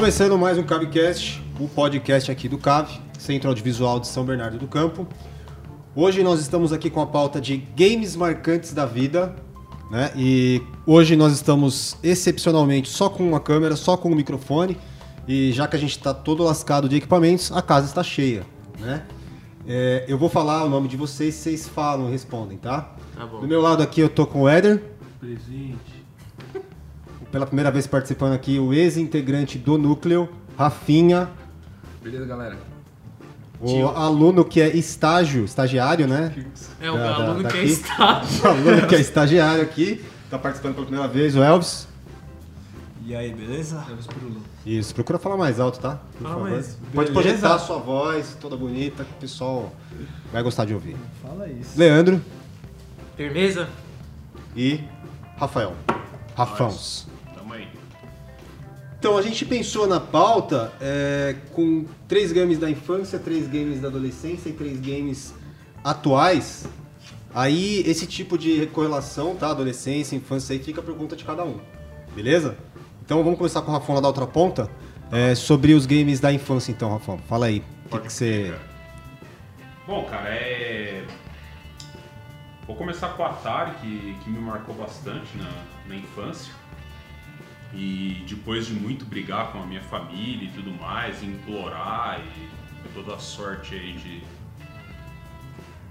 Começando mais um Cavecast, o podcast aqui do Cave, Centro Audiovisual de São Bernardo do Campo. Hoje nós estamos aqui com a pauta de games marcantes da vida, né? E hoje nós estamos excepcionalmente só com uma câmera, só com um microfone. E já que a gente está todo lascado de equipamentos, a casa está cheia, né? É, eu vou falar o nome de vocês, vocês falam e respondem, tá? Tá bom. Do meu lado aqui eu tô com o Éder, Presente. Pela primeira vez participando aqui, o ex-integrante do Núcleo, Rafinha, Beleza, galera? o aluno que é estágio, estagiário, né? É o Da- da- aluno que é estágio. O aluno que é estagiário aqui, tá participando pela primeira vez, o Elvis. E aí, beleza? Elvis Purulo. Isso, procura falar mais alto, tá? Por Fala favor. mais. Pode Beleza. projetar a sua voz, toda bonita, que o pessoal vai gostar de ouvir. Fala isso. Leandro Firmeza? e Rafael. Rafãos. Aí. Então, a gente pensou na pauta é, com três games da infância, três games da adolescência e três games atuais. Aí, esse tipo de correlação, tá? Adolescência, infância, aí fica por conta de cada um. Beleza? Então, vamos começar com o Rafão lá da outra ponta. É, sobre os games da infância, então, Rafão. Fala aí. O que, que você... Bom, cara, é. Vou começar com o Atari, que, que me marcou bastante na, na infância. E depois de muito brigar com a minha família e tudo mais, implorar e toda a sorte aí de,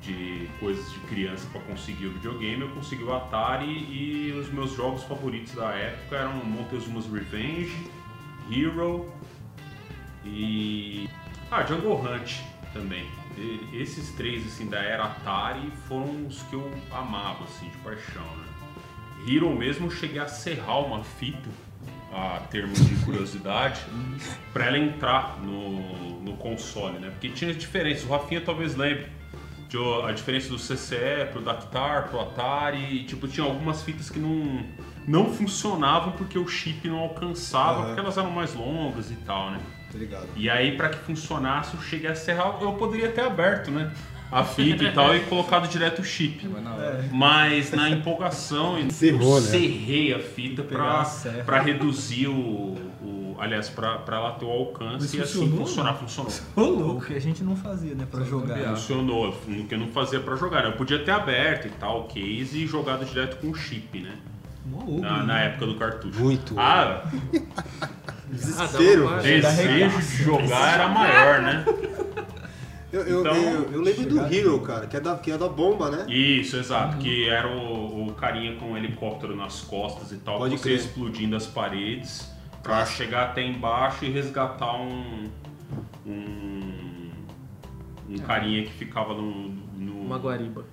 de coisas de criança para conseguir o videogame, eu consegui o Atari e os meus jogos favoritos da época eram Montezuma's Revenge, Hero e. Ah, Jungle Hunt também. E- esses três assim, da era Atari foram os que eu amava, assim, de paixão, né? Hero mesmo eu cheguei a serrar uma fita, a termos de curiosidade, pra ela entrar no, no console, né? Porque tinha diferença, o Rafinha talvez lembre. de A diferença do CCE pro Dactar, pro Atari, e, tipo, tinha algumas fitas que não, não funcionavam porque o chip não alcançava, Aham. porque elas eram mais longas e tal, né? Tá ligado? E aí, pra que funcionasse, eu cheguei a serrar, eu poderia ter aberto, né? A fita e tal e colocado direto o chip. Hora. Mas na empolgação, eu Serrou, né? serrei a fita Pegar pra, a serra. pra reduzir o. o- aliás, pra, pra ela ter o alcance Mas e assim funcionou, funcionar. Funcionou. Ô, louco, que a gente não fazia, né, pra Só jogar. gambiarra. Funcionou, o que eu não fazia pra jogar. né? Eu podia ter aberto e tal, o case e jogado direto com o chip, né? Ogro, Na, né? na época do cartucho. Muito. Ah, Desespero. Ah, uma desejo de jogar era maior, né? Eu, eu, Então, eu, eu lembro do Hero, cara, que é da, que é da bomba, né? Isso, exato. Que era o, o carinha com o helicóptero nas costas e tal, Pode você crer. explodindo as paredes pra chegar até embaixo e resgatar um. um. um carinha que ficava no. no... Uma guariba.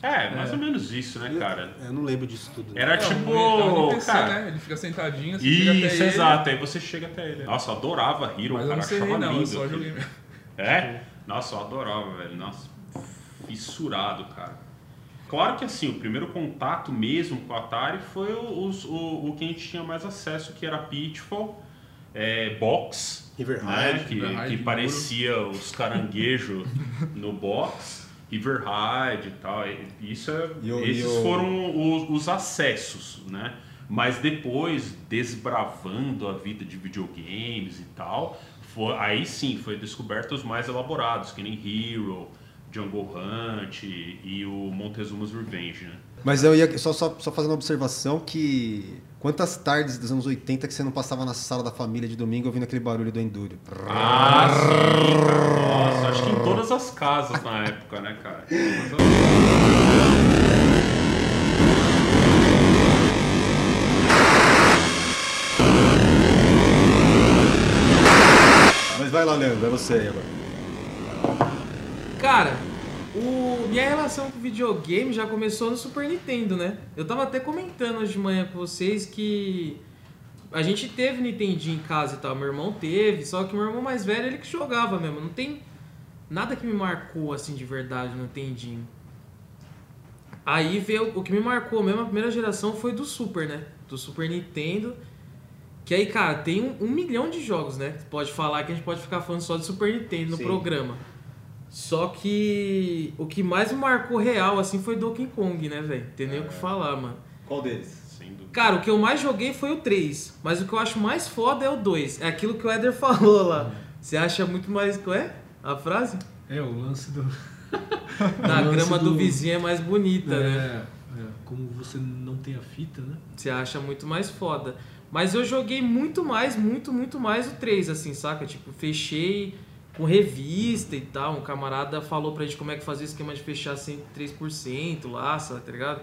É, mais ou menos isso, né, cara? Eu não lembro disso tudo. né? Era É, tipo. um- é um NPC, cara, né? Ele fica sentadinho, você chega até Isso, ele, exato. Aí você chega até ele. Nossa, eu adorava Hero, Mas eu cara. não sei achava não, lindo. eu só joguei. É? Nossa, eu adorava, velho. Nossa, fissurado, cara. Claro que assim, o primeiro contato mesmo com o Atari foi o, o, o que a gente tinha mais acesso, que era Pitfall, é, Box, River né? Ride, que, River que duro. parecia os caranguejos no box, River Ride e tal. Isso é- E esses foram os, os acessos, né? Mas depois, desbravando a vida de videogames e tal, foi- aí sim foi descoberto os mais elaborados, que nem Hero, Jungle Hunt e, o Montezuma's Revenge, né? Mas eu ia só, só, só fazendo uma observação que. Quantas tardes dos anos 80 que você não passava na sala da família de domingo ouvindo aquele barulho do Enduro? Ah, sim, cara. Nossa, acho que em todas as casas na época, né, cara? Mas vai lá, Leandro, é você aí agora. Cara, o... minha relação com videogame já começou no Super Nintendo, né? Eu tava até comentando hoje de manhã com vocês que a gente teve Nintendinho em casa e tal. Meu irmão teve, só que meu irmão mais velho ele que jogava mesmo. Não tem nada que me marcou assim de verdade no Nintendinho. Aí veio o que me marcou mesmo, a primeira geração foi do Super, né? Do Super Nintendo. Que aí, cara, tem um, um milhão de jogos, né? Pode falar que a gente pode ficar falando só de Super Nintendo no Sim. programa. Só que o que mais me marcou real, assim, foi Donkey Kong, né, velho? Tem nem o que falar, mano. Qual deles? Cara, o que eu mais joguei foi o 3, mas o que eu acho mais foda é o 2. É aquilo que o Eder falou lá. Você acha muito mais. Qual é a frase? É, o lance do. Na grama do... do vizinho é mais bonita, é, né? é, como você não tem a fita, né? Você acha muito mais foda. Mas eu joguei muito mais, muito, muito mais o 3, assim, saca? Tipo, fechei com revista e tal. Um camarada falou pra gente como é que fazia o esquema de fechar 103% lá, sabe, tá ligado?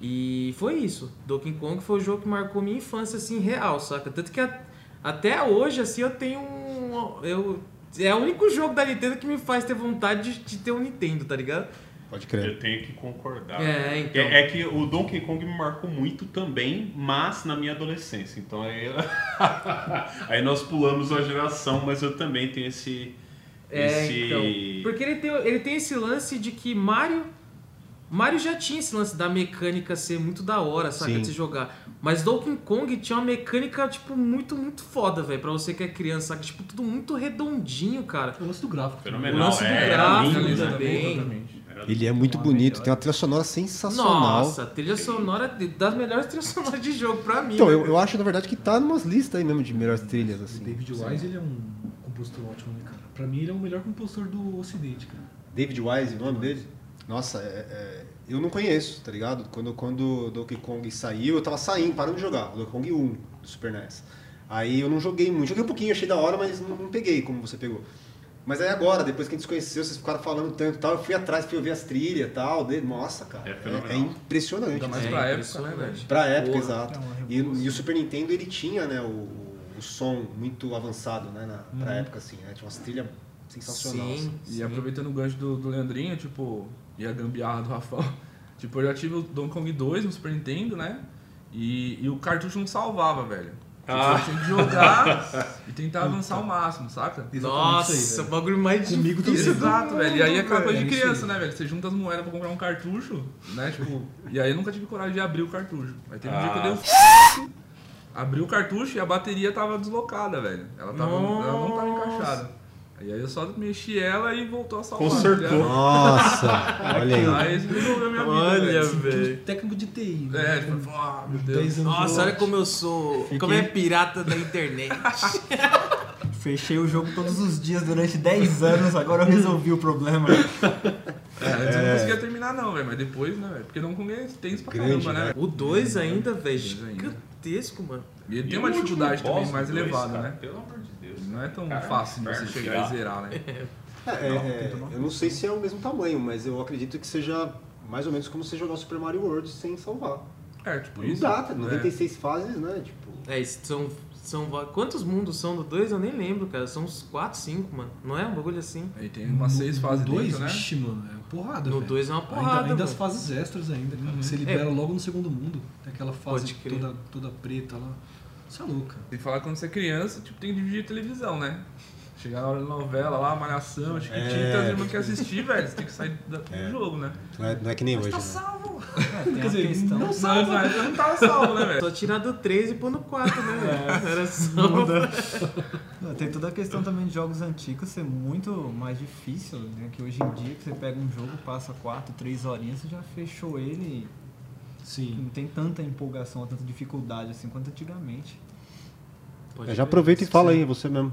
E foi isso. Donkey Kong foi o jogo que marcou minha infância, assim, real, saca? Tanto que a- até hoje, assim, eu tenho um... Eu, é o único jogo da Nintendo que me faz ter vontade de, de ter um Nintendo, tá ligado? Pode crer. Eu tenho que concordar. É, então. É, é que o Donkey Kong me marcou muito também, mas na minha adolescência. Então aí, aí nós pulamos uma geração, mas eu também tenho esse. É, esse... então. Porque ele tem, ele tem esse lance de que Mario. Mario já tinha esse lance da mecânica ser muito da hora, saca? Sim. De se jogar. Mas Donkey Kong tinha uma mecânica, tipo, muito, muito foda, velho. Pra você que é criança, saca? Tipo, tudo muito redondinho, cara. O lance do gráfico. O Fenomenal. lance do é, gráfico lindo, né? também. Exatamente. Ele é muito bonito, melhor. tem uma trilha sonora sensacional. Nossa, a trilha sonora das melhores trilhas sonoras de jogo pra mim. Então, né, eu, eu acho, na verdade, que tá numas listas aí mesmo de melhores trilhas, O assim. David Wise, ele é um compositor ótimo, né, cara? Pra mim, ele é o melhor compositor do Ocidente, cara. David Wise, o nome dele? Nossa, é- é- eu não conheço, tá ligado? Quando, quando o Donkey Kong saiu, eu tava saindo, parando de jogar. Donkey Kong 1 do Super NES. Aí eu não joguei muito. Joguei um pouquinho, achei da hora, mas não, não peguei como você pegou. Mas aí agora, depois que a gente se conheceu, vocês ficaram falando tanto e tal, eu fui atrás, fui ouvir as trilhas e tal. dele. Nossa, cara, É é, é impressionante. Ainda mais É pra época, né, velho? Pra época, Porra, exato. é E, revolução. e o Super Nintendo, ele tinha, né, o, o som muito avançado, né, na, pra época, assim, né? Tinha umas trilhas sensacionais. Sim, assim. E sim. aproveitando o gancho do, do Leandrinho, tipo, e a gambiarra do Rafael, tipo, eu já tive o Donkey Kong 2 no Super Nintendo, né? E, e o cartucho não salvava, velho. Tipo, Ah. tinha que jogar e tentar avançar ao máximo, saca? Nossa, isso aí, o bagulho mais Comigo difícil. também. Exato, velho. E aí é aquela coisa de criança, né, velho? Você junta as moedas pra comprar um cartucho, né? Tipo, e aí eu nunca tive coragem de abrir o cartucho. Aí teve um dia que eu dei um abri o cartucho e a bateria tava deslocada, velho. Ela, tava, ela não tava Nossa. encaixada. E aí eu só mexi ela e voltou a salvar. Consertou. Nossa, olha aí. Aí isso resolveu a minha vida, Olha, velho. velho. Técnico de TI. né? É, tipo, ah, meu Deus. 10 anos de Nossa, olha como eu sou. Como é pirata da internet. Fechei o jogo todos os dias durante 10 anos, agora eu resolvi o problema. É, antes eu não conseguia terminar não, velho. Mas depois, né, velho? Porque não Kong é tenso pra Grande, caramba, né? né? O 2 ainda, velho. Gigantesco, mano. E ele E tem uma dificuldade também mais elevada, cara, né? Pelo amor de Deus. Não é tão Cara, fácil de você chegar e zerar, né? É, é, é, eu não sei se é o mesmo tamanho, mas eu acredito que seja mais ou menos como você jogar o Super Mario World sem salvar. É, tipo Não isso. dá, tá? É. 96 fases, né? Tipo, É, são, são. Quantos mundos são do 2? Eu nem lembro, cara. São uns 4, 5, mano. Não é um bagulho assim? Aí tem umas seis No- fases no dois, dentro, né? Ixi, mano, é uma porrada, No velho. 2 é uma Ainda, porrada, ainda as mano. fases extras ainda, cara. Uhum. Você libera logo no segundo mundo. Tem aquela fase toda, toda preta lá. Isso é louco, cara. Tem que falar que quando você é criança, tipo, tem que dividir a televisão, né? Chegar na hora da novela lá, malhação, chiquititas, É. é. irmã quer assistir, velho. Você tem que sair do É. jogo, né? não é, não é que nem hoje, Tá né? salvo! É, tem Quer a dizer, questão. não Não, mas eu não tava salvo, né, velho? Só tirar do 3 e pôr no 4, né, velho? Era só. Não, Tem toda a questão também de jogos antigos ser muito mais difícil, né? Que hoje em dia que você pega um jogo, passa 4, 3 horinhas, você já fechou ele e Sim. não tem tanta empolgação, tanta dificuldade assim quanto antigamente. Pode É, já aproveita e fala aí, você mesmo.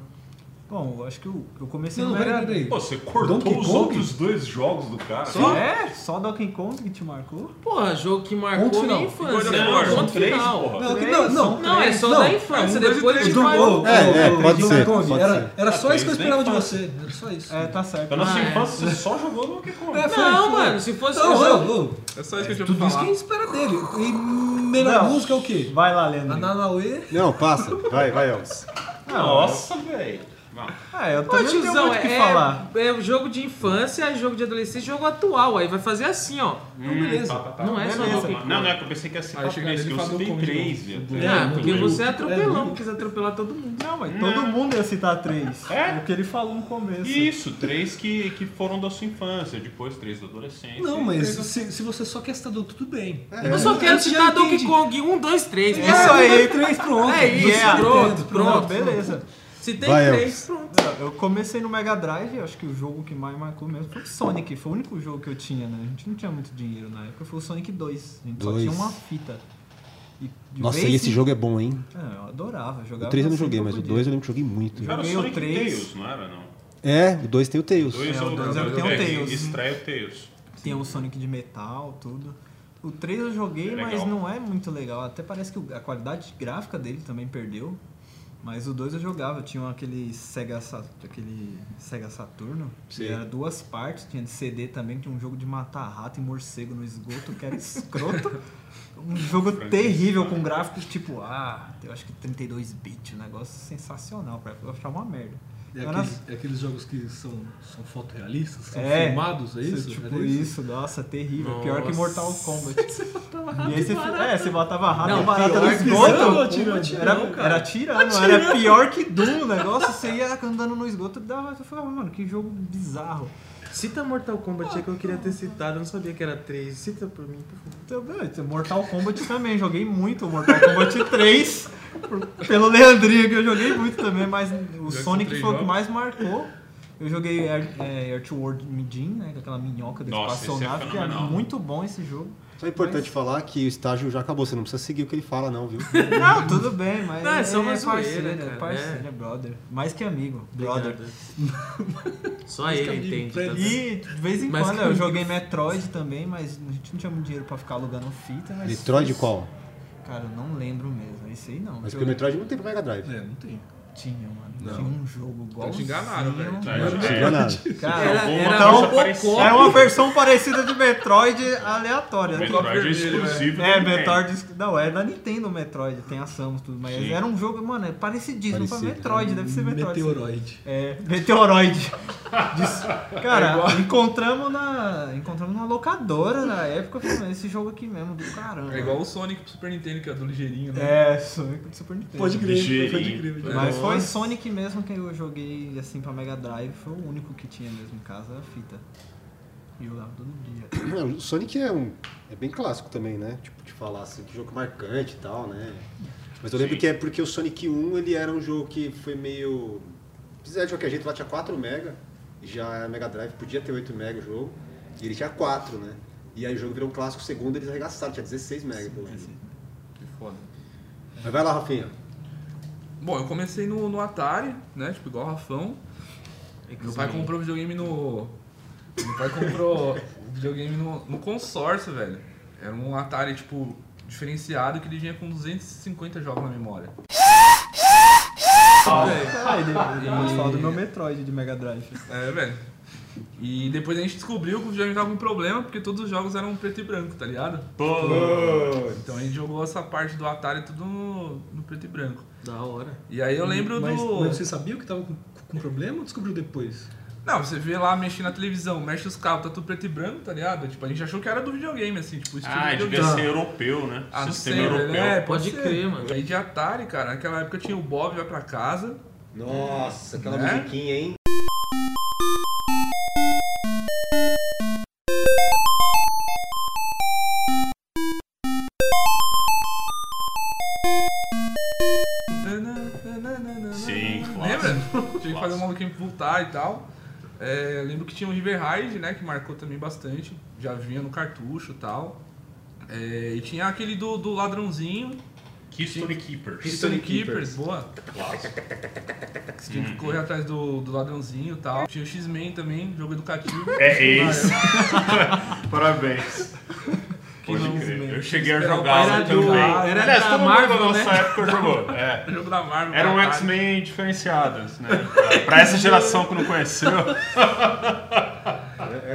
Bom, eu acho que eu, eu comecei Não, no Mega peraí. Pô, você cortou Donkey os Kong? outros dois jogos do cara. Só? É? Só Donkey Kong que te marcou? Porra, jogo que marcou Ponto minha infância. Não, War, são ponto três, final. porra. Não, não, não. Não, é só Não, da é infância, um, e depois de do mais- Ô, É, é, ô, pode Donkey ser, Kong, pode Era, era só Ah, isso que eu esperava de você. Era só isso. É, tá certo. Na sua Ah, é. infância, você só jogou Donkey Kong. É, Não, mano, se fosse. Não, É só isso que eu tinha pra Tudo isso falar. que a gente espera dele. E melhor Não. música é o quê? Vai lá, Leandro. Ananauê. Não, passa. Vai, vai, Elvis. Nossa, velho. Não. É, eu Ô, também não tenho tiozão, muito o que é, falar. é o jogo de infância, é jogo de adolescência, jogo atual. Aí vai fazer assim, ó. beleza. Tá, tá, tá. Não é só Beleza. Donkey Kong. Não, não é que eu pensei que ia ser pra três, que eu citei três. Ah, porque não, você é não. atropelão, É, quis atropelar todo mundo. Não, mas todo mundo ia citar três. É? O que ele falou no começo. Isso, três que, que foram da sua infância, depois três da adolescência. Não, mas três se, se você só quer citar do tudo bem. Eu só quero citar Donkey. Kong 1, 2, 3. Isso aí. Três, pronto. É isso, pronto, pronto. Não, beleza. Se tem Vai, 3, Elvis. pronto. Eu comecei no Mega Drive, acho que o jogo que mais marcou mesmo foi o Sonic, foi o único jogo que eu tinha, né? A gente não tinha muito dinheiro na época, foi o Sonic 2. A gente Dois. só tinha uma fita. E de Nossa, vez e esse em- jogo é bom, hein? Ah, eu adorava. Jogava O 3 eu não joguei, mas o podia. 2 eu lembro que joguei muito. Era o Joguei o Sonic três. Tails, não era, não? É, o 2 tem o Tails. Dois É, é o o dois é, é o tem o que Tails. Estreia o Tails. Tinha o Sonic de metal, tudo. O 3 eu joguei, É mas legal. não é muito legal. Até parece que o- a qualidade gráfica dele também perdeu. Mas o 2 eu jogava, tinha aquele Sega, aquele Sega Saturno, que Sim. era duas partes, tinha de CD também, tinha um jogo de matar rato e morcego no esgoto, que era escroto. Um jogo terrível com gráficos tipo, ah, eu acho que 32 bits, um negócio sensacional, pra eu achar uma merda. É Era- aqueles, é aqueles jogos que são, são fotorrealistas, são É, filmados, é isso? Tipo Era isso? nossa, terrível. Pior que Nossa. Mortal Kombat. e aí você, é, você botava rato Não, e barata no pior que esgoto. Mortal Kombat Era, não, cara. era atirando, era pior que Doom o negócio. Você ia andando no esgoto e dava. Você falava, mano, que jogo bizarro. Cita Mortal Kombat aí que eu queria ter citado, eu não sabia que era 3. Cita por mim, por favor. Então, velho, Mortal Kombat também, joguei muito Mortal Kombat 3. por- Pelo Leandrinho que eu joguei muito também, mas o Sonic foi o que mais marcou. Eu joguei Air, é, Earthworld Midin, né? com Aquela minhoca da Nossa, esse é que é muito bom esse jogo. Só é importante falar que o estágio já acabou, você não precisa seguir o que ele fala, não, viu? Não, tudo bem, mas Não, é só uma parceiro, zoeira, é cara, parceiro, é. é brother. Mais que amigo, brother. Obrigado. Só ele entende. tá? E de vez em Mas quando que eu amigo. joguei Metroid também, mas a gente não tinha muito dinheiro pra ficar alugando fita, mas... Metroid qual? Cara, eu não lembro mesmo, esse aí não. Mas porque o Metroid não tem pra Mega Drive. É, não tem. Tinha, mano. Não. Tinha um jogo igual. te enganaram, velho. É, é. nada. Cara, Era, era era uma versão parecida de Metroid aleatória. Metroid é exclusivo. É, do Nintendo. Metroid. Não, é da Nintendo Metroid, tem a Samus tudo, mas Sim. era um jogo, mano, é parecidíssimo pra Parecido. Metroid, deve ser Metroid. Meteoroid. É, Meteoroid. Cara, encontramos na. Encontramos na locadora na época, eu falei, "Mas esse jogo aqui mesmo, do caramba. É igual o Sonic pro Super Nintendo, que é do ligeirinho, né? É, Sonic do Super Nintendo. Pode crer, Ligeirinho. pode crer. pode crer. Mas foi. Sonic mesmo que eu joguei assim pra Mega Drive, foi o único que tinha mesmo em casa, a fita. E eu jogava todo dia. Não, o Sonic é um. É bem clássico também, né? Tipo, de falar assim, que jogo marcante e tal, né? Mas eu lembro Sim. que é porque o Sonic 1 ele era um jogo que foi meio. Fizeram de qualquer jeito, lá tinha 4 mega, e já a Mega Drive podia ter 8 mega o jogo, e ele tinha 4, né? E aí o jogo virou um clássico, segundo eles arregaçaram, tinha 16 mega pelo menos. Que foda. Mas vai lá, Rafinha. Bom, eu comecei no, no Atari, né? Tipo, igual o Rafão. Meu pai comprou videogame no. Meu pai comprou videogame no, no consórcio, velho. Era um Atari, tipo, diferenciado que ele vinha com 250 jogos na memória. Ah, ele, fala do meu Metroid de Mega Drive. É, velho. E depois a gente descobriu que o videogame tava com problema porque todos os jogos eram preto e branco, tá ligado? Então a gente jogou essa parte do Atari tudo no, no preto e branco. Da hora. E aí eu lembro mas, do. Mas você sabia que tava com, com problema ou descobriu depois? Não, você vê lá mexendo na televisão, mexe os cabos, tá tudo preto e branco, tá ligado? Tipo, a gente achou que era do videogame, assim, tipo, estilo Ah, devia ser europeu, né? Ah, não Sistema sei, europeu. velho. É, Pode pode crer, ser. mano. Aí de Atari, cara, naquela época tinha o Bob vai pra casa. Nossa, aquela Né? musiquinha, hein? Clássico. Tinha que fazer o maluquinho voltar e tal. É, eu lembro que tinha o River Ride, né, que marcou também bastante. Já vinha no cartucho e tal. É, e tinha aquele do, do ladrãozinho, History Keepers. History Keepers, boa. Clássico. Você tinha que correr atrás do, do ladrãozinho e tal. Tinha o X-Men também, jogo educativo. É esse. Parabéns. Pode crer. Eu cheguei a Era jogar do- também. era Aliás, da todo mundo Marvel, da nossa né? época jogou. É. jogo da Marvel. Era um. X-Men diferenciados, né? Pra- Pra essa geração que não conheceu.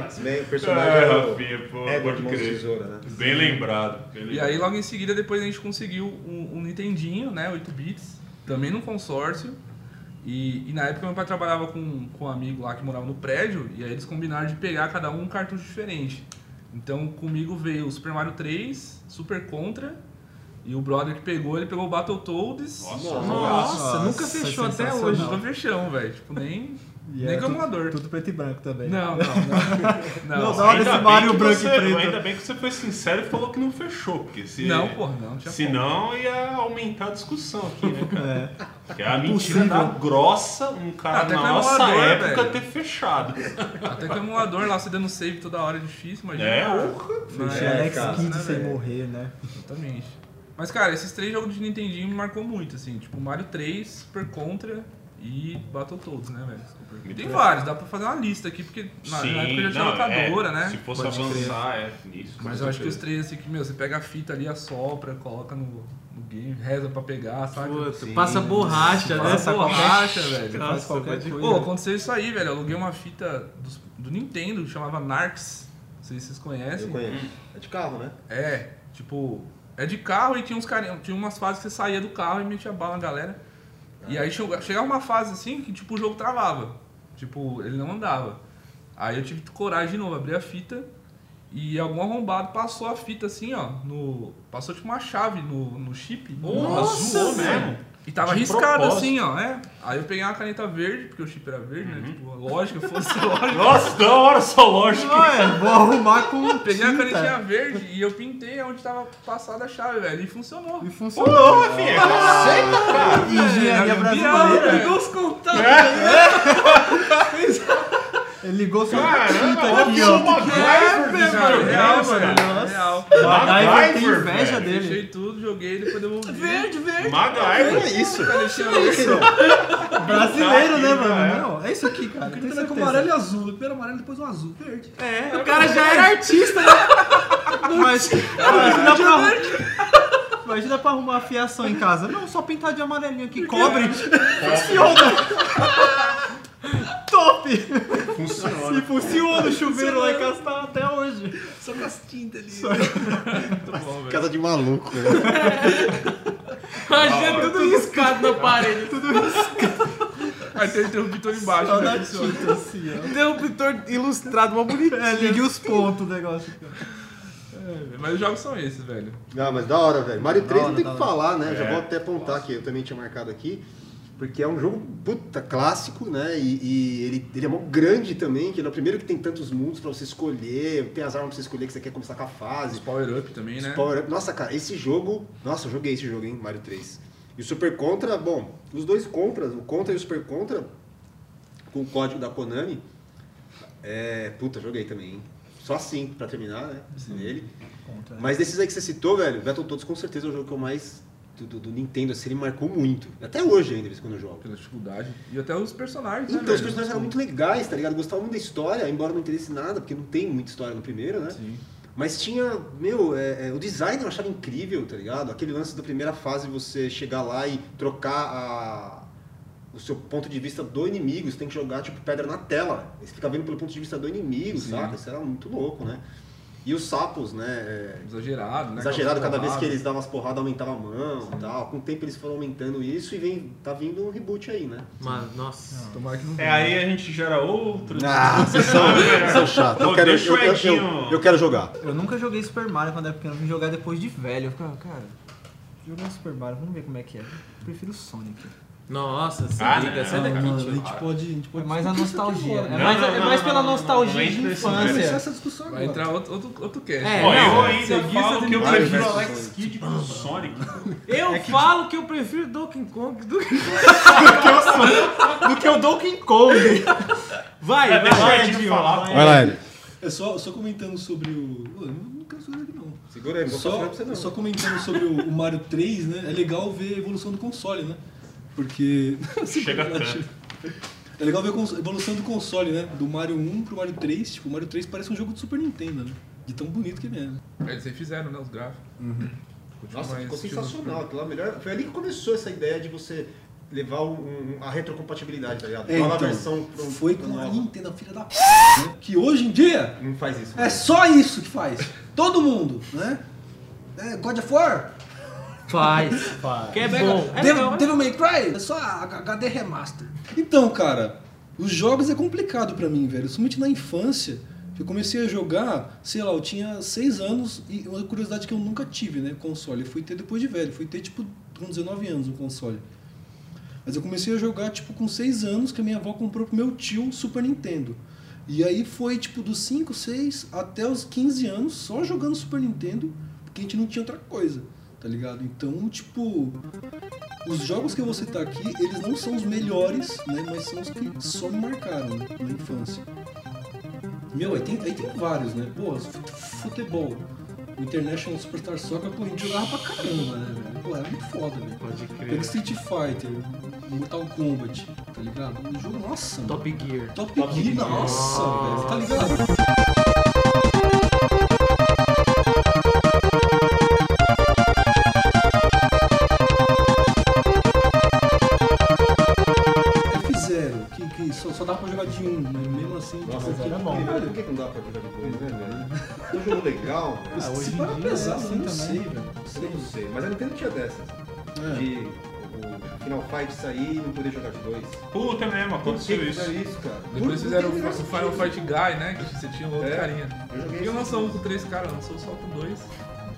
X-Men, o É, personagem Rafinha, pô, é pode de crer. tesoura, né? Bem lembrado. bem E lembrado. aí logo em seguida depois a gente conseguiu um, um Nintendinho, né, 8 bits, também num consórcio. E, e na época meu pai trabalhava com, com um amigo lá que morava no prédio, e aí eles combinaram de pegar cada um um cartucho diferente. Então comigo veio o Super Mario 3, Super Contra, e o brother que pegou, ele pegou o Battletoads. Nossa, Nossa, Nossa, nunca fechou até hoje. Nunca fechamos, velho. Tipo, nem, E nem era com tudo- emulador. Tudo preto e branco também. Não, não, não. Não, Não, Ainda esse Mario branco você- e preto. Ainda bem que você foi sincero e falou que não fechou, porque se. não porra, não. Tinha Senão ia aumentar a discussão aqui, né, cara? É. Que é a mentira da grossa um cara Até na nossa emulador, época velho. ter fechado. Até que o emulador lá, você dando save toda hora é difícil, imagina. É, Mas- Tinha Alex cara, Kidd né, sem velho? morrer, né? Exatamente. Mas, cara, esses três jogos de Nintendinho me marcou muito, assim. Tipo, Mario 3, Super Contra e Battletoads, né, velho? E tem vários, dá pra fazer uma lista aqui, porque na, na época já tinha não, locadora, é, né? Se fosse Pode crer. avançar, é nisso. Mas eu acho que os três, assim, que, meu, você pega a fita ali, assopra, coloca no, no game, reza pra pegar, sabe? Puta, passa borracha, né? Passa borracha, velho. Faz qualquer coisa. Pô, aconteceu isso aí, velho. Eu aluguei uma fita dos- do, Nintendo, chamava Narcs. Não sei se vocês conhecem. Eu conheço. É de carro, né? É, tipo, é de carro e tinha uns carinha, tinha umas fases que você saía do carro e metia bala na galera. E aí chegava uma fase assim que tipo o jogo travava. Tipo, ele não andava. Aí eu tive coragem de novo, abri a fita e algum arrombado passou a fita assim, ó, no passou tipo uma chave no, no chip. Nossa, azul mesmo. E tava De riscado propósito. assim, ó, é. Aí eu peguei uma caneta verde, porque o chip era verde, né? Tipo, lógico, fosse lógico. Nossa, da hora, só lógico. Ah, é, vou arrumar com Peguei a tinta. canetinha verde e eu pintei onde tava passada a chave, velho. E funcionou. E funcionou. Filho, aceita, cara. Engenharia É, brasileira. é. Ligou os contatos. Ele ligou sua Caramba, tinta olha aqui, ó. O MacGyver tem inveja dele. Fechei tudo, joguei, depois devolvi. Verde, verde. MacGyver. É isso. Verde. Brasileiro, né, mano? Não, é isso aqui, cara. Ele tá com amarelo e azul. Primeiro amarelo, depois o azul. Verde. É, o cara já era artista, né? Mas, imagina pra, imagina pra arrumar a fiação em casa. Não, só pintar de amarelinho aqui. Cobre. Funciona. Top. Funciona. E funciona o chuveiro lá em casa tá até hoje. Só com as tintas ali. Casa de maluco, né? Imagina tudo riscado na parede. Tudo Aí tem o interruptor embaixo, Só né? na tinta, assim, ó. interruptor ilustrado, uma bonitinha. É, ligue os pontos o negócio. É, Mas os jogos são esses, velho. Não, mas da hora, velho. Mario 3 Da não tem o que hora. falar, né? Eu Já É. vou até apontar que eu também tinha marcado aqui. Porque é um jogo, puta, clássico, né? E, e ele, ele é mó grande também, que ele é o primeiro que tem tantos mundos pra você escolher, tem as armas pra você escolher que você quer começar com a fase. Os power-up também, Os né? power up. Nossa, cara, esse jogo. Nossa, eu joguei esse jogo, hein? Mario 3. E o Super Contra, bom, os dois Contras, o Contra e o Super Contra, com o código da Konami. É. Puta, joguei também, hein? Só assim, pra terminar, né? Nele. Contra. Mas desses aí que você citou, velho, Battletoads com certeza é o jogo que eu mais. Do, do- do Nintendo, assim, ele marcou muito. Até hoje ainda, quando eu jogo. Pela dificuldade. E até os personagens, né, Então, os velho? personagens eram muito legais, tá ligado? Eu Gostava muito da história, embora não interesse nada, porque não tem muita história no primeiro, né? Sim. Mas tinha, meu, é, é, o design eu achava incrível, tá ligado? Aquele lance da primeira fase, você chegar lá e trocar a, o seu ponto de vista do inimigo, você tem que jogar, tipo, pedra na tela. Você fica vendo pelo ponto de vista do inimigo, Sim. saca? Isso era muito louco, né? E os sapos, né? é, Exagerado, né? exagerado, cada vez que eles davam umas porradas, aumentava a mão e tal. Com o tempo eles foram aumentando isso e vem, tá vindo um reboot aí, né? Mano, nossa. Tomara que não É, aí a gente gera outro. Ah, vocês são, são chatos. Eu quero, eu, eu, eu, quero jogar. Eu nunca joguei Super Mario quando era pequeno, eu vim jogar depois de velho. Eu ficava, cara, jogar Super Mario, vamos ver como é que é. Eu prefiro o Sonic. Nossa, se Ah, liga, não, sai Ah, daqui, mano, a gente pode. A gente É mais a nostalgia. agora. É Não, mais, não, é não, mais não, pela não, não, nostalgia não de infância. essa discussão Vai entrar outro, outro, outro cast. É, Ó, eu não, ainda falo que eu prefiro Alex Kidd com o Sonic. Eu falo que eu prefiro Donkey Kong do que. Do que o Donkey Kong. Vai, É, vai, deixa vai, o. Vai lá, Ed. É só, só comentando sobre o. Eu não quero saber aqui não. Segura aí, não vou Só, pra você não. só comentando sobre o, o Mario 3, né? É legal ver a evolução do console, né? Porque. Chega tanto. É legal ver a evolução do console, né? Do Mario 1 pro Mario 3. Tipo, o Mario 3 parece um jogo de Super Nintendo, né? De tão bonito que ele é. né? Eles aí fizeram, né? Os gráficos. Continua Nossa, ficou sensacional. Aquilo lá melhor. Foi ali que começou essa ideia de você levar um- um- a retrocompatibilidade, tá ligado? É, Nova então, versão pro, Foi com a. Nintendo, filha da p, né? Que hoje em dia Não faz isso. é só isso que faz. Todo mundo, né? É, God of War, Faz. Que é Pega bom. É Devil, legal? Devil May Cry, é só a HD Remaster. Então, cara, os jogos é complicado pra mim, velho. Somente na infância, que eu comecei a jogar, sei lá, eu tinha 6 anos e uma curiosidade que eu nunca tive, né, console. Eu fui ter depois de velho, fui ter tipo com 19 anos um console. Mas eu comecei a jogar tipo com 6 anos que a minha avó comprou pro meu tio Super Nintendo. E aí foi tipo dos 5, 6 até os 15 anos só jogando Super Nintendo, porque a gente não tinha outra coisa, tá ligado? Então, tipo, os jogos que eu vou citar aqui, eles não são os melhores, né? Mas são os que só me marcaram na infância. Meu, aí tem, aí tem vários, né? Pô, fut- futebol. o International Superstar Soccer, pô, a gente jogava pra caramba, né, velho? Pô, era muito foda, velho. Pode Pega crer. Street Fighter, Mortal Kombat, tá ligado? O jogo, nossa. Top Gear. Top, Top Gear, Gear. nossa, Nossa. velho, tá ligado? Por que não dá pra jogar de dois, né, velho? É um jogo legal, velho. se hoje em para dia pesar, é assim eu não também. sei, velho. Não Eu sei. não sei, mas a Nintendo tinha dessas. É. De o Final Fight sair e não poder jogar de dois. Puta é mesmo, aconteceu que isso. isso, cara? Depois fizeram o Final Fight Guy, né? Que você tinha um outro É, carinha. eu joguei Por que esse lançou um com três caras? Lançou só com dois.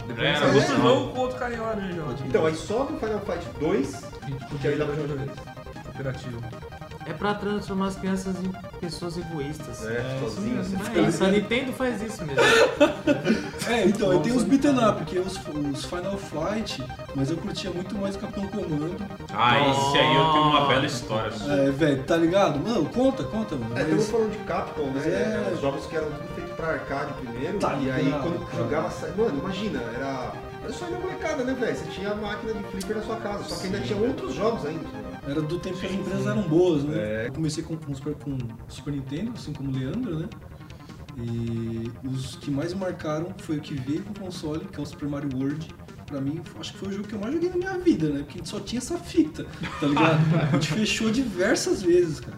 Depois É, lançou é. jogo com outro carinha laranja. Então, aí só no Final Fight 2, que aí dá pra jogar de dois. Cooperativo. É pra transformar as crianças em pessoas egoístas. É, sozinho. assim. É isso, a Nintendo faz isso mesmo. É, então, aí tem os beaten up, que é os, os Final Fight, mas eu curtia muito mais Capitão Comando. Ah, esse aí eu tenho uma bela história. É, velho, tá ligado? Mano, conta, conta, mano. É, estamos Mas- falando de Capcom, né? É. Os jogos que eram tudo feitos pra arcade primeiro. Tá e aí quando cara. jogava. Mano, imagina, era. Era só uma molecada, né, velho? Você tinha a máquina de flipper na sua casa, só que ainda tinha outros jogos ainda. Era do tempo que as empresas eram boas, né? É. Eu comecei com, com, Super, com Super Nintendo, assim como o Leandro, né? E os que mais marcaram foi o que veio com o console, que é o Super Mario World. Pra mim, acho que foi o jogo que eu mais joguei na minha vida, né? Porque a gente só tinha essa fita, tá ligado? A gente fechou diversas vezes, cara.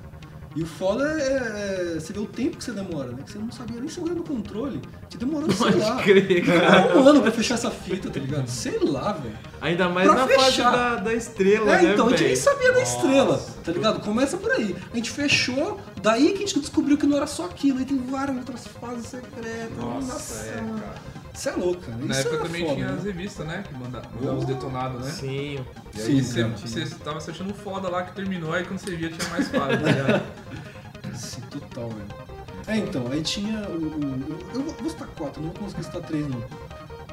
E o foda é, é você vê o tempo que você demora, né? Que você não sabia nem segurar no controle. Te demorou, sei lá. Crer, cara. Um ano pra fechar essa fita, tá ligado? Sei lá, velho. Ainda mais Pra na fase fechar. da, da estrela, É, né, então, a gente nem sabia da estrela, tá ligado? Começa por aí. A gente fechou, daí que a gente descobriu que não era só aquilo, aí tem várias outras fases secretas. Nossa, é, cara. Isso é louco, cara. Na Isso época é também foda, tinha né? as revistas, né? Que manda- mandavam os detonados, né? Sim. E Sim, aí você, cara. você tava se achando foda lá que terminou, aí quando você via tinha mais tá ligado? Sim, total, velho. É, então, aí tinha o. o- eu vou vou citar quatro, não vou conseguir citar três, não.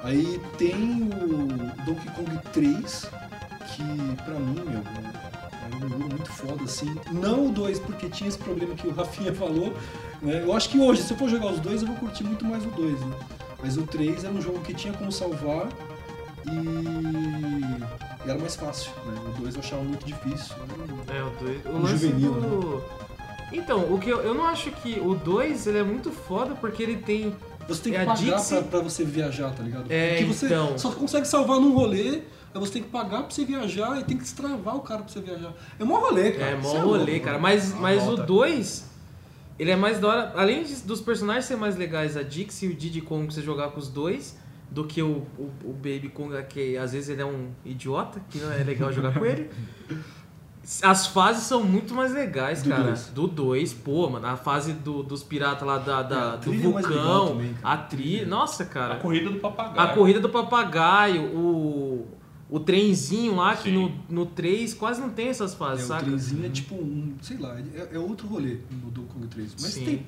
Aí tem o Donkey Kong 3, que pra mim, meu, é um jogo muito foda, assim. Não o 2, porque tinha esse problema que o Rafinha falou. Né? Eu acho que hoje, se eu for jogar os dois, eu vou curtir muito mais o 2, né? Mas o 3 era um jogo que tinha como salvar e, e era mais fácil, né? O 2 eu achava muito difícil. É, o 2. O Um lance juvenil, do... Então, o que eu, eu não acho que o 2 ele é muito foda porque ele tem. Você tem que É pagar Dixie- pra, pra você viajar, tá ligado? É, Porque você então. só consegue salvar num rolê, aí você tem que pagar pra você viajar e tem que destravar o cara pra você viajar. É mó rolê, cara. É, mó rolê, louco, cara. Mas, mas o volta. 2, ele é mais da hora. Além de- dos personagens serem mais legais, a Dixie e o Diddy Kong, você jogar com os dois, do que o, o, o Baby Kong, que às vezes ele é um idiota, que não é legal jogar com ele. As fases são muito mais legais, Do cara. dois. Do 2, pô, mano. A fase do- dos piratas lá da, da- É, a do é vulcão, também, a trilha. Nossa, cara. A corrida do papagaio. A corrida do papagaio, o, o trenzinho lá, que Sim. no, no 3 quase não tem essas É, fases, o saca? trenzinho é tipo um, sei lá, é, é outro rolê no Donkey Kong 3. Mas Sim. tem.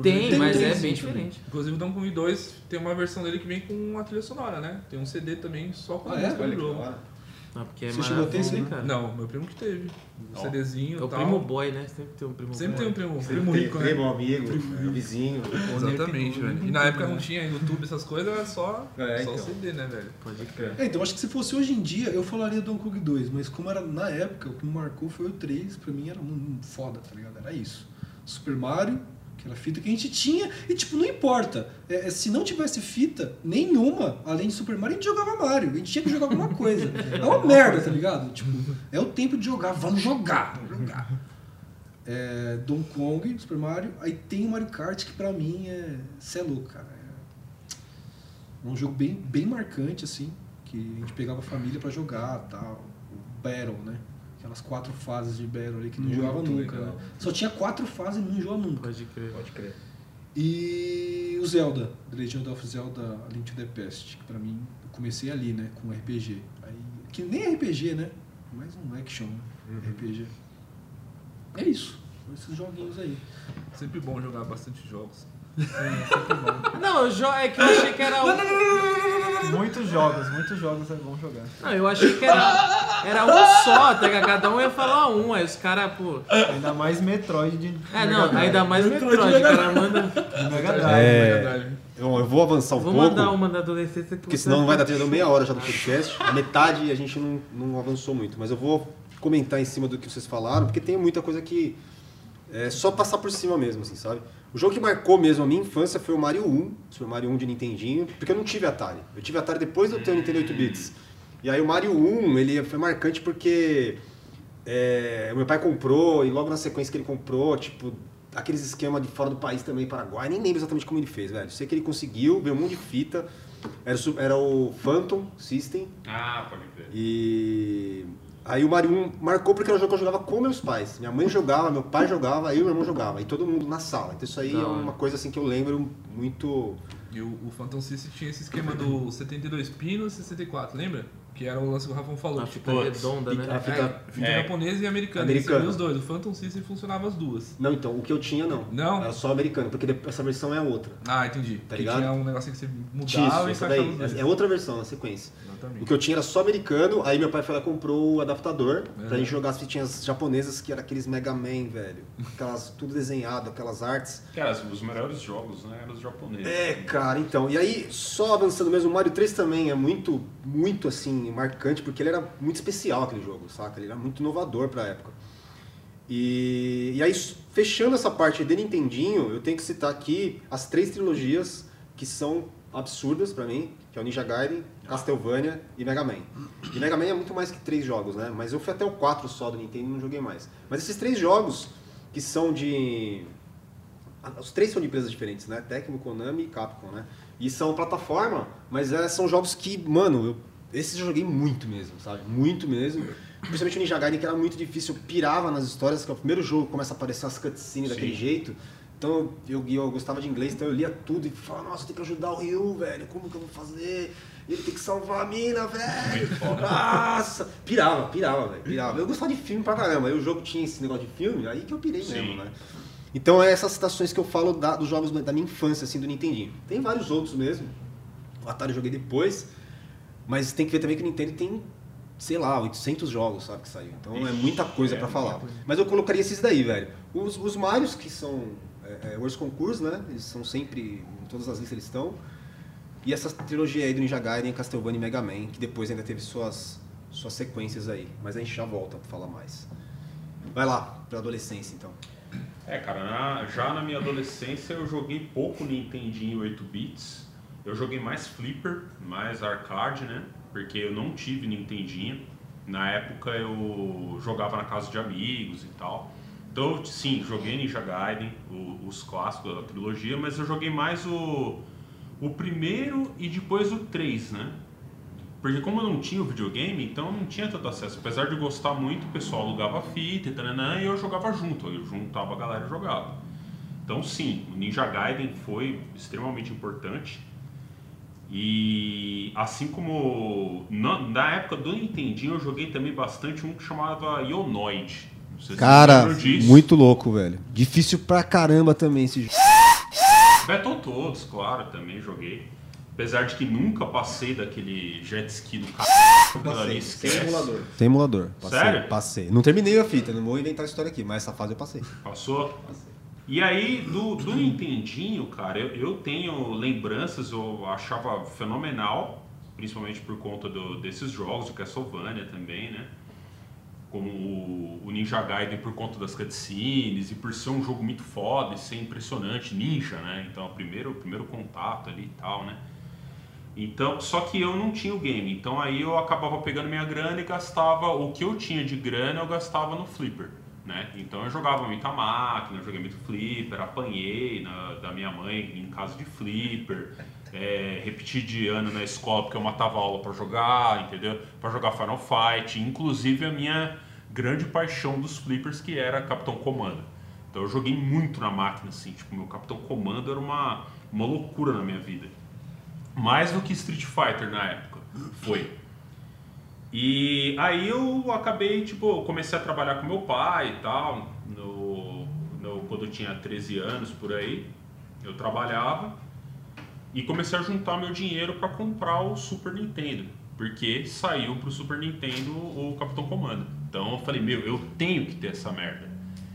Tem, Tem mas é bem diferente. Inclusive o Donkey Kong 2 tem uma versão dele que vem com uma trilha sonora, né? Tem um CD também só com a Ah, é? música Olha do jogo. Hora. Ah, porque é Você chegou a ter isso aí? cara? Não, meu primo que teve. Um. CDzinho É o tal. primo boy, né? Sempre tem um primo Sempre boy. tem um primo, primo tem rico, né? Primo, amigo, é, vizinho. Exatamente, velho. E na época não tinha YouTube, essas coisas, era só, É, só então. CD, né, velho? Pode crer. É, então acho que se fosse hoje em dia, eu falaria Donkey Kong 2, mas como era na época, o que me marcou foi o 3, pra mim era um, um foda, tá ligado? Era isso. Super Mario, aquela fita que a gente tinha, e tipo, não importa. É, é, se não tivesse fita nenhuma, além de Super Mario, a gente jogava Mario. A gente tinha que jogar alguma coisa. É uma merda, tá ligado? Tipo, é o tempo de jogar, vamos jogar, vamos jogar. É, Donkey Kong, Super Mario, aí tem o Mario Kart que pra mim é. Cê é louco, cara. É um jogo bem, bem marcante, assim, que a gente pegava a família pra jogar tal. O Battle, né? Aquelas quatro fases de Battle ali que não Muito jogava nunca. Né? Só tinha quatro fases e não joga nunca. Pode crer. Pode crer. E o Zelda, The Legend of Zelda A Link to the Past, que pra mim, eu comecei ali, né, com RPG. Aí, que nem RPG, né? Mais um action, né? RPG. É isso. São esses joguinhos aí. Sempre bom jogar bastante jogos. Não, eu é que eu achei que era um. Muitos jogos, muitos jogos é bom jogar. Não, eu achei que era, era um só, até que cada um ia falar um. Aí os caras, pô. Ainda mais Metroid de É, não, ainda mais Metroid, o cara manda. Mega Drive. É. Mega Drive. Eu, eu vou avançar um Vou pouco. mandar uma da adolescência que Porque senão não vai dar tempo meia hora já do podcast. A metade a gente não, não avançou muito. Mas eu vou comentar em cima do que vocês falaram, porque tem muita coisa que é só passar por cima mesmo, assim, sabe? O jogo que marcou mesmo a minha infância foi o Mario 1, Super Mario 1 de Nintendinho, porque eu não tive Atari. Eu tive Atari depois de eu ter o Nintendo 8 bits. E aí o Mario 1, ele foi marcante porque é, o meu pai comprou, e logo na sequência que ele comprou, tipo, aqueles esquemas de fora do país também, Paraguai, nem lembro exatamente como ele fez, velho. Sei que ele conseguiu, veio um monte de fita, era, era o Phantom System, Ah, pode ver. e aí o Mario 1 marcou porque era um jogo que eu jogava com meus pais. Minha mãe jogava, meu pai jogava, eu e meu irmão jogava, e todo mundo na sala. Então isso aí Da é uma coisa assim que eu lembro muito... E o, o Phantom System tinha esse esquema do 72 pinos e 64, lembra? Que era o lance que o Rafão falou. A tipo, fita redonda, né? a fita- é, fita É. japonesa e americana. Americana. Os dois. O Phantom System funcionava as duas. Não, então, o que eu tinha não. Não? Era só americano, porque essa versão é outra. Ah, entendi. Tá que ligado? tinha um negocinho que você mudava Isso, e essa daí. É outra versão, na sequência. Exatamente. O que eu tinha era só americano, aí meu pai foi lá e comprou o adaptador pra É. gente jogar as fitinhas japonesas, que era aqueles Mega Man, velho. Aquelas, tudo desenhado, aquelas artes. Cara, os melhores jogos, né? Eram os japoneses. É, cara, então. E aí, só avançando mesmo, o Mario 3 também é muito, muito assim, marcante, porque ele era muito especial aquele jogo, saca? Ele era muito inovador pra época. E, e aí, fechando essa parte de Nintendinho, eu tenho que citar aqui as três trilogias que são absurdas pra mim, que é o Ninja Gaiden, Castlevania e Mega Man. E Mega Man é muito mais que três jogos, né? Mas eu fui até o 4 só do Nintendo e não joguei mais. Mas esses três jogos, que são de os três são de empresas diferentes, né? Tecmo, Konami e Capcom, né? E são plataforma, mas é, são jogos que, mano, eu, esses eu joguei muito mesmo, sabe? Muito mesmo. Principalmente o Ninja Gaiden, que era muito difícil, eu pirava nas histórias, que é o primeiro jogo começa a aparecer as cutscenes Sim. daquele jeito. Então eu, eu gostava de inglês, então eu lia tudo e falava, nossa, tem que ajudar o Ryu, velho, como que eu vou fazer? Ele tem que salvar a mina, velho! Nossa! Pirava, pirava, velho, pirava. Eu gostava de filme pra caramba, aí o jogo tinha esse negócio de filme, aí que eu pirei Sim. mesmo, né? Então é essas citações que eu falo da- dos jogos da minha infância, assim, do Nintendinho. Tem vários outros mesmo. O Atari eu joguei depois, mas tem que ver também que o Nintendo tem, sei lá, 800 jogos, sabe, que saiu. Então é Ixi, muita coisa é pra falar. muita Mas eu colocaria esses daí, velho. Os, os Marios, que são é, é, Worst Concurso, né? Eles são sempre, em todas as listas eles estão. E essa trilogia aí do Ninja Gaiden, Castlevania e Mega Man, que depois ainda teve suas, suas sequências aí. Mas a gente já volta pra falar mais. Vai lá, pra adolescência então. É, cara, na- já na minha adolescência eu joguei pouco Nintendinho 8 bits. Eu joguei mais flipper, mais arcade, né? Porque eu não tive Nintendinho. Na época eu jogava na casa de amigos e tal. Então, sim, joguei Ninja Gaiden, o- os clássicos da trilogia, mas eu joguei mais o, o primeiro e depois o 3, né? Porque como eu não tinha o videogame, então eu não tinha tanto acesso. Apesar de gostar muito, o pessoal alugava fita e taranã, e eu jogava junto. Eu juntava a galera e jogava. Então sim, o Ninja Gaiden foi extremamente importante. E assim como na, na época do Nintendinho eu joguei também bastante um que chamava Ionoid. Cara, muito louco, velho. Difícil pra caramba também esse jogo. Battletoads, claro, também joguei. Apesar de que nunca passei daquele jet ski do. Aquilo ali, esquece. emulador. Tem emulador. Passei, Sério? Passei. Não terminei a fita, não vou inventar a história aqui, mas essa fase eu passei. Passou? E aí, do, do Nintendinho, cara, eu, eu tenho lembranças, eu achava fenomenal, principalmente por conta do- desses jogos, de Castlevania também, né? Como o, Ninja Gaiden por conta das cutscenes e por ser um jogo muito foda e ser impressionante, ninja, né? Então, o primeiro, o primeiro contato ali e tal, né? Então, só que eu não tinha o game, então aí eu acabava pegando minha grana e gastava o que eu tinha de grana, eu gastava no flipper, né? Então eu jogava muita máquina, eu joguei muito flipper, apanhei na- da minha mãe em casa de flipper, é, de ano na escola porque eu matava aula pra jogar, entendeu? Pra jogar Final Fight, inclusive a minha grande paixão dos flippers que era Capitão Comando. Então eu joguei muito na máquina, assim, tipo, meu Capitão Comando era uma, uma loucura na minha vida. Mais do que Street Fighter na época. Foi. E aí eu acabei, tipo, comecei a trabalhar com meu pai e tal, no, no- quando eu tinha 13 anos por aí. Eu trabalhava e comecei a juntar meu dinheiro para comprar o Super Nintendo, porque saiu pro Super Nintendo o Capitão Comando. Então eu falei, meu, eu tenho que ter essa merda.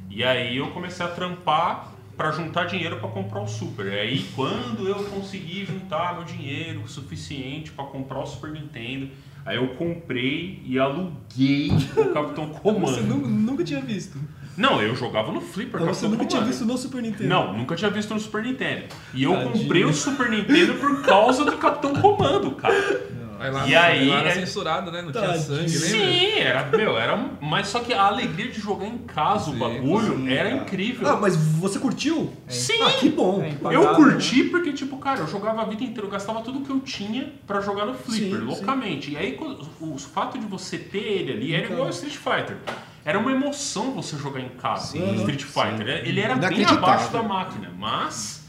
E aí eu comecei a trampar pra juntar dinheiro pra comprar o Super. E aí, quando eu consegui juntar meu dinheiro suficiente pra comprar o Super Nintendo, aí eu comprei e aluguei o Capitão Você Comando. nunca, nunca tinha visto. Não, eu jogava no Flipper. Mas você nunca tinha visto no Super Nintendo. Não, nunca tinha visto no Super Nintendo. E eu Tadinho. comprei o Super Nintendo por causa do Capitão Comando, cara. Aí lá, E aí, lá era é- censurado, né? Não tinha Tadinho. sangue, lembra? Sim, era, meu, era. Mas só que a alegria de jogar em casa o Sim, bagulho sim, era cara. incrível. Ah, mas você curtiu? Sim! Ah, que bom. É, Eu impagável, curti porque, tipo, cara, eu jogava a vida inteira, eu gastava tudo que eu tinha pra jogar no Flipper, Sim, loucamente. E aí, o, o fato de você ter ele ali era Então. igual ao Street Fighter. Era uma emoção você jogar em casa, Sim, Street Fighter. Ele era bem abaixo da máquina, mas.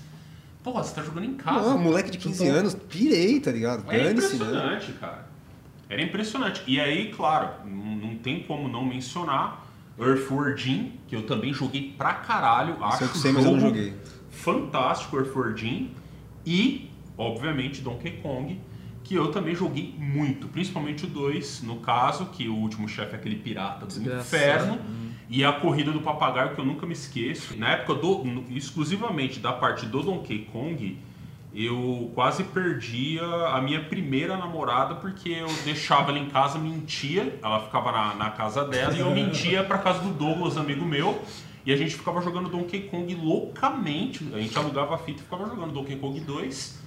Porra, você tá jogando em casa. Não, moleque de 15 anos, pirei, tá ligado? Era né? impressionante, cara. Era impressionante. E aí, claro, não, tem como não mencionar Earthworm que eu também joguei pra caralho. Isso Acho eu sei, mas eu não joguei. fantástico Earthworm e, obviamente, Donkey Kong, que eu também joguei muito, principalmente o 2, no caso, que o último chefe é aquele pirata do Desgraçado. inferno, e a corrida do papagaio, que eu nunca me esqueço. Na época, do, exclusivamente da parte do Donkey Kong, eu quase perdi a, minha primeira namorada porque eu deixava ela em casa, mentia, ela ficava na, na casa dela e eu mentia pra casa do Douglas, amigo meu. E a gente ficava jogando Donkey Kong loucamente. A gente alugava a fita e ficava jogando Donkey Kong 2.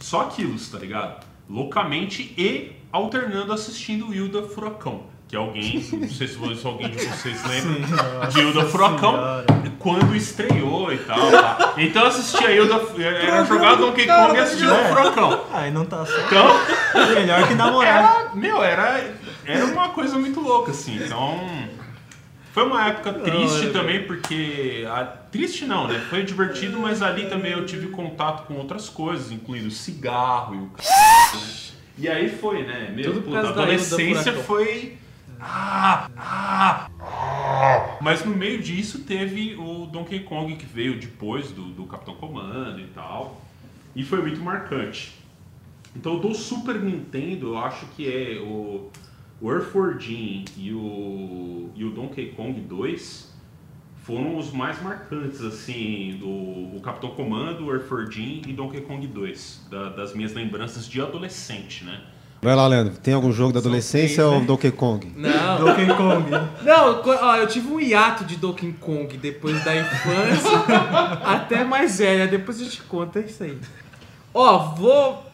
Só aquilo, tá ligado? Loucamente e alternando assistindo Hilda Furacão. Que alguém, não sei se alguém de vocês lembra, de Hilda Furacão, quando estreou e tal. tá? Então eu assistia Hilda, era jogar Donkey Kong e assistir o Furacão. Aí não tá certo. Então, Melhor que namorar. era, meu, era, era uma coisa muito louca, assim. Então, foi uma época triste também, porque. a- triste não, né? Foi divertido, mas ali também eu tive contato com outras coisas, incluindo cigarro e o c. né? E aí foi, né? Meu, Tudo puta, a Hilda adolescência foi. Ah, ah. Mas no meio disso teve o Donkey Kong que veio depois do, do Capitão Comando e tal. E foi muito marcante. Então do Super Nintendo eu acho que é o, o Earthworm e o, e o Donkey Kong 2 foram os mais marcantes, assim, do o Capitão Comando, Earthworm e Donkey Kong 2, da- das minhas lembranças de adolescente, né? Vai lá, Leandro. Tem algum jogo da adolescência três, ou né? Donkey Kong? Não, Donkey Kong. não, ó, eu tive um hiato de Donkey Kong depois da infância até mais velha. Depois eu te conto, é isso aí. Ó, vou.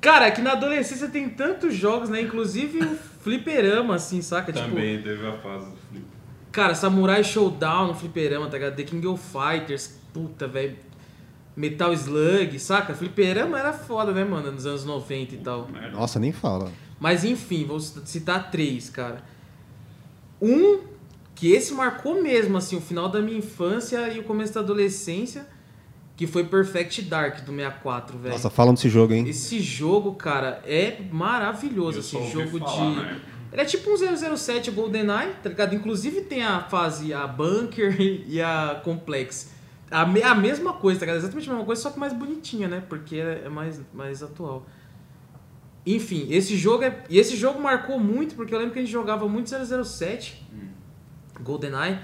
Cara, aqui na adolescência tem tantos jogos, né? Inclusive o fliperama, assim, saca? Tipo, teve a fase do flip. Cara, Samurai Showdown no fliperama, tá ligado? The King of Fighters, puta, velho. Metal Slug, saca? Fliperama era foda, né, mano? Nos anos 90 e tal. Nossa, nem fala. Mas enfim, vou citar três, cara. Um, que esse marcou mesmo, assim, o final da minha infância e o começo da adolescência, que foi Perfect Dark do 64, velho. Nossa, falam desse jogo, hein? Esse jogo, cara, é maravilhoso, Eu assim, jogo falar, de... né? Ele é tipo um 007 GoldenEye, tá ligado? Inclusive tem a fase, a Bunker e a Complex. A, me- a mesma coisa, tá ligado? Exatamente a mesma coisa, só que mais bonitinha, né? Porque é é mais, mais atual. Enfim, esse jogo é. E esse jogo marcou muito, porque eu lembro que a gente jogava muito 007, GoldenEye.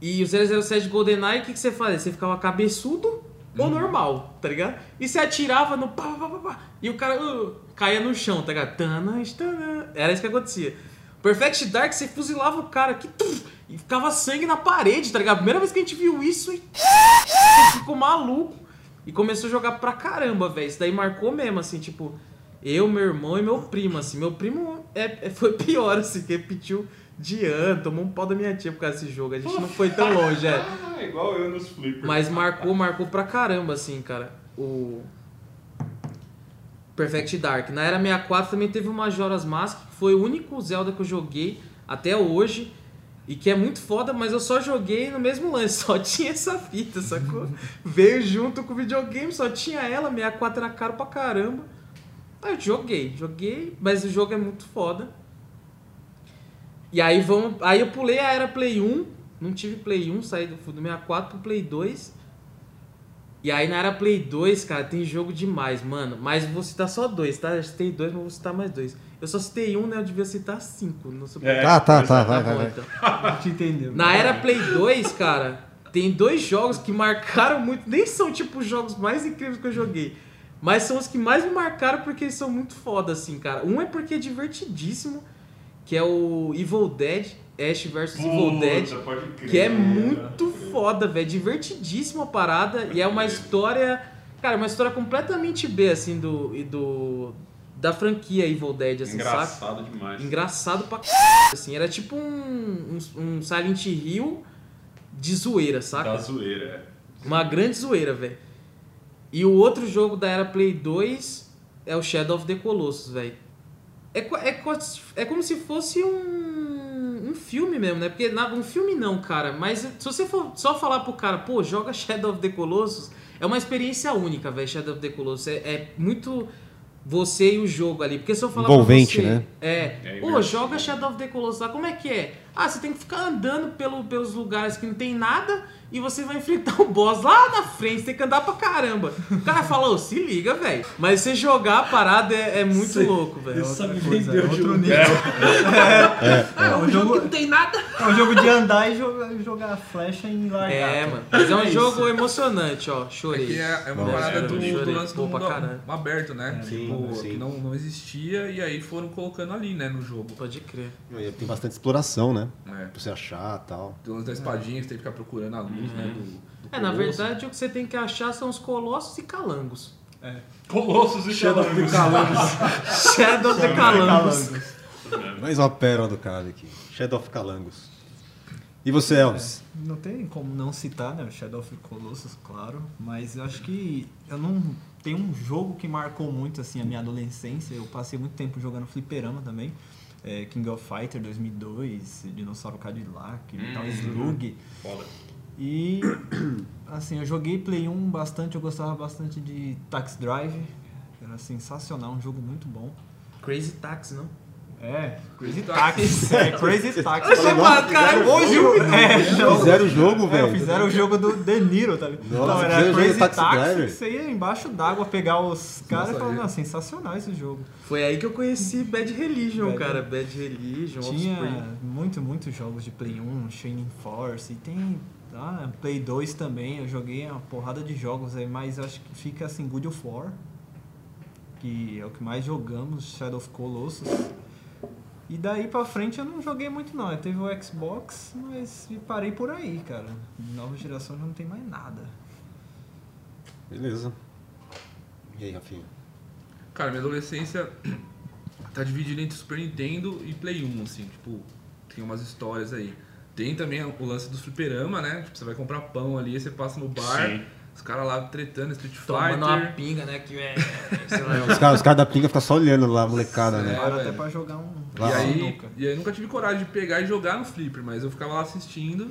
E o 007 GoldenEye, o que, que você fazia? Você ficava cabeçudo ou normal, tá ligado? E você atirava no pá, pá, pá, pá, e o cara uh, caía no chão, tá ligado? Era isso que acontecia. Perfect Dark, você fuzilava o cara aqui tum, e ficava sangue na parede, tá ligado? Primeira vez que a gente viu isso, e ficou maluco. E começou a jogar pra caramba, velho. Isso daí marcou mesmo, assim, tipo, eu, meu irmão e meu primo, assim. Meu primo é, é- foi pior, assim, que repetiu de ano, tomou um pau da minha tia por causa desse jogo. A gente não foi tão longe, é. Ah, igual eu nos flippers. Mas marcou, marcou pra caramba, assim, cara. O. Perfect Dark. Na era 64 também teve o Majora's Mask, que foi o único Zelda que eu joguei até hoje. E que é muito foda, mas eu só joguei no mesmo lance, só tinha essa fita, sacou? Veio junto com o videogame, só tinha ela, 64 era caro pra caramba. Aí eu joguei, joguei, mas o jogo é muito foda. E aí vamos. Aí eu pulei a era Play 1, não tive Play 1, saí do, do 64 pro Play 2. E aí na era Play 2, cara, tem jogo demais, mano. Mas vou citar só dois, tá? Eu citei dois, mas vou citar mais dois. Eu só citei um, né? Eu devia citar cinco no Super É, Tá, tá, tá, é. vai, Tá vai, bom, vai. então. A gente entendeu. Na era Play 2, cara, tem dois jogos que marcaram muito, nem são tipo os jogos mais incríveis que eu joguei, mas são os que mais me marcaram porque eles são muito foda, assim, cara. Um é porque é divertidíssimo, que é o Evil Dead, Ash vs Evil Dead. Crer. Que é muito foda, velho. Divertidíssima a parada. E é uma história. Cara, uma história completamente B, assim, do. do da franquia Evil Dead, assim, saca? Engraçado demais. Engraçado pra c... assim. Era tipo um, um, um Silent Hill de zoeira, saca? Da zoeira, é. Uma grande zoeira, velho. E o outro jogo da era Play 2 é o Shadow of the Colossus, velho. É, é, é como se fosse um, um filme mesmo, né? Porque na- um filme não, cara. Mas se você for só falar pro cara, pô, joga Shadow of the Colossus, é uma experiência única, velho, Shadow of the Colossus. É, é muito você e o jogo ali. Porque se eu falar Envolvente, pra você... né? É, É pô, imersivo. joga Shadow of the Colossus lá, como é que é? Ah, você tem que ficar andando pelo, pelos lugares que não tem nada e você vai enfrentar o boss lá na frente, você tem que andar pra caramba. O cara fala, se liga, velho. Mas você jogar a parada é, é muito Você- louco, velho. Sabe coisa, vender é outro nível. É um jogo que não tem nada. É um jogo de andar e jogar, jogar flecha em largata. É, mano. Mas é um É isso. jogo emocionante, ó. É Chorei. que é, é uma parada é, do, do lance do mundo aberto, né? Sim, tipo, sim. que não, não existia e aí foram colocando ali, né, no jogo. Pode crer. Tem bastante exploração, né? É. Pra você achar e tal. Tem o lance da espadinha, que você tem que ficar procurando a luz, né? Do, do É, na verdade, o que você tem que achar são os colossos e calangos. Colossos e Shadow of the Colossus. Shadow of the Calangos. Mais uma pérola do cara aqui. Shadow of Calangos. E você, Elvis? Não tem como não citar, né? O Shadow of Colossus, claro. Mas eu acho que eu não. Tem um jogo que marcou muito assim a minha adolescência. Eu passei muito tempo jogando fliperama também. É, King of Fighter 2002, Dinossauro Cadillac, Metal Slug. Foda. E assim, eu joguei Play 1 bastante, eu gostava bastante de Tax Drive. Era sensacional, um jogo muito bom. Crazy Taxi, não? É, Crazy Taxi. É, Crazy Taxi. Nossa, cara, hoje É. Fizeram o jogo, É, velho. fizeram o jogo do De Niro, tá ligado? Nossa, Não, era Crazy Taxi Taxi, que você ia embaixo d'água pegar os caras e aí- não, sensacional esse jogo. Foi aí que eu conheci Bad Religion, Bad- cara. Bad Religion, Tinha Offspring. muito, muitos jogos de Play 1, Shining Force, e tem ah, Play 2 também, eu joguei uma porrada de jogos aí, mas acho que fica assim, Good of War, que é o que mais jogamos, Shadow of Colossus. E daí pra frente eu não joguei muito não, eu teve o Xbox, mas me parei por aí, cara. Nova geração já não tem mais nada. Beleza. E aí, Rafinha? Cara, minha adolescência tá dividida entre Super Nintendo e Play 1, assim, tipo, tem umas histórias aí. Tem também o lance do fliperama, né? Tipo, você vai comprar pão ali, você passa no bar, Sim. Os caras lá tretando, Street Tomando uma Fighter. pinga, né? Que é. sei lá, Os caras os caras da pinga ficam só olhando lá, a molecada, né? É, velho. até pra jogar um... E aí, e aí nunca tive coragem de pegar e jogar no flipper, mas eu ficava lá assistindo.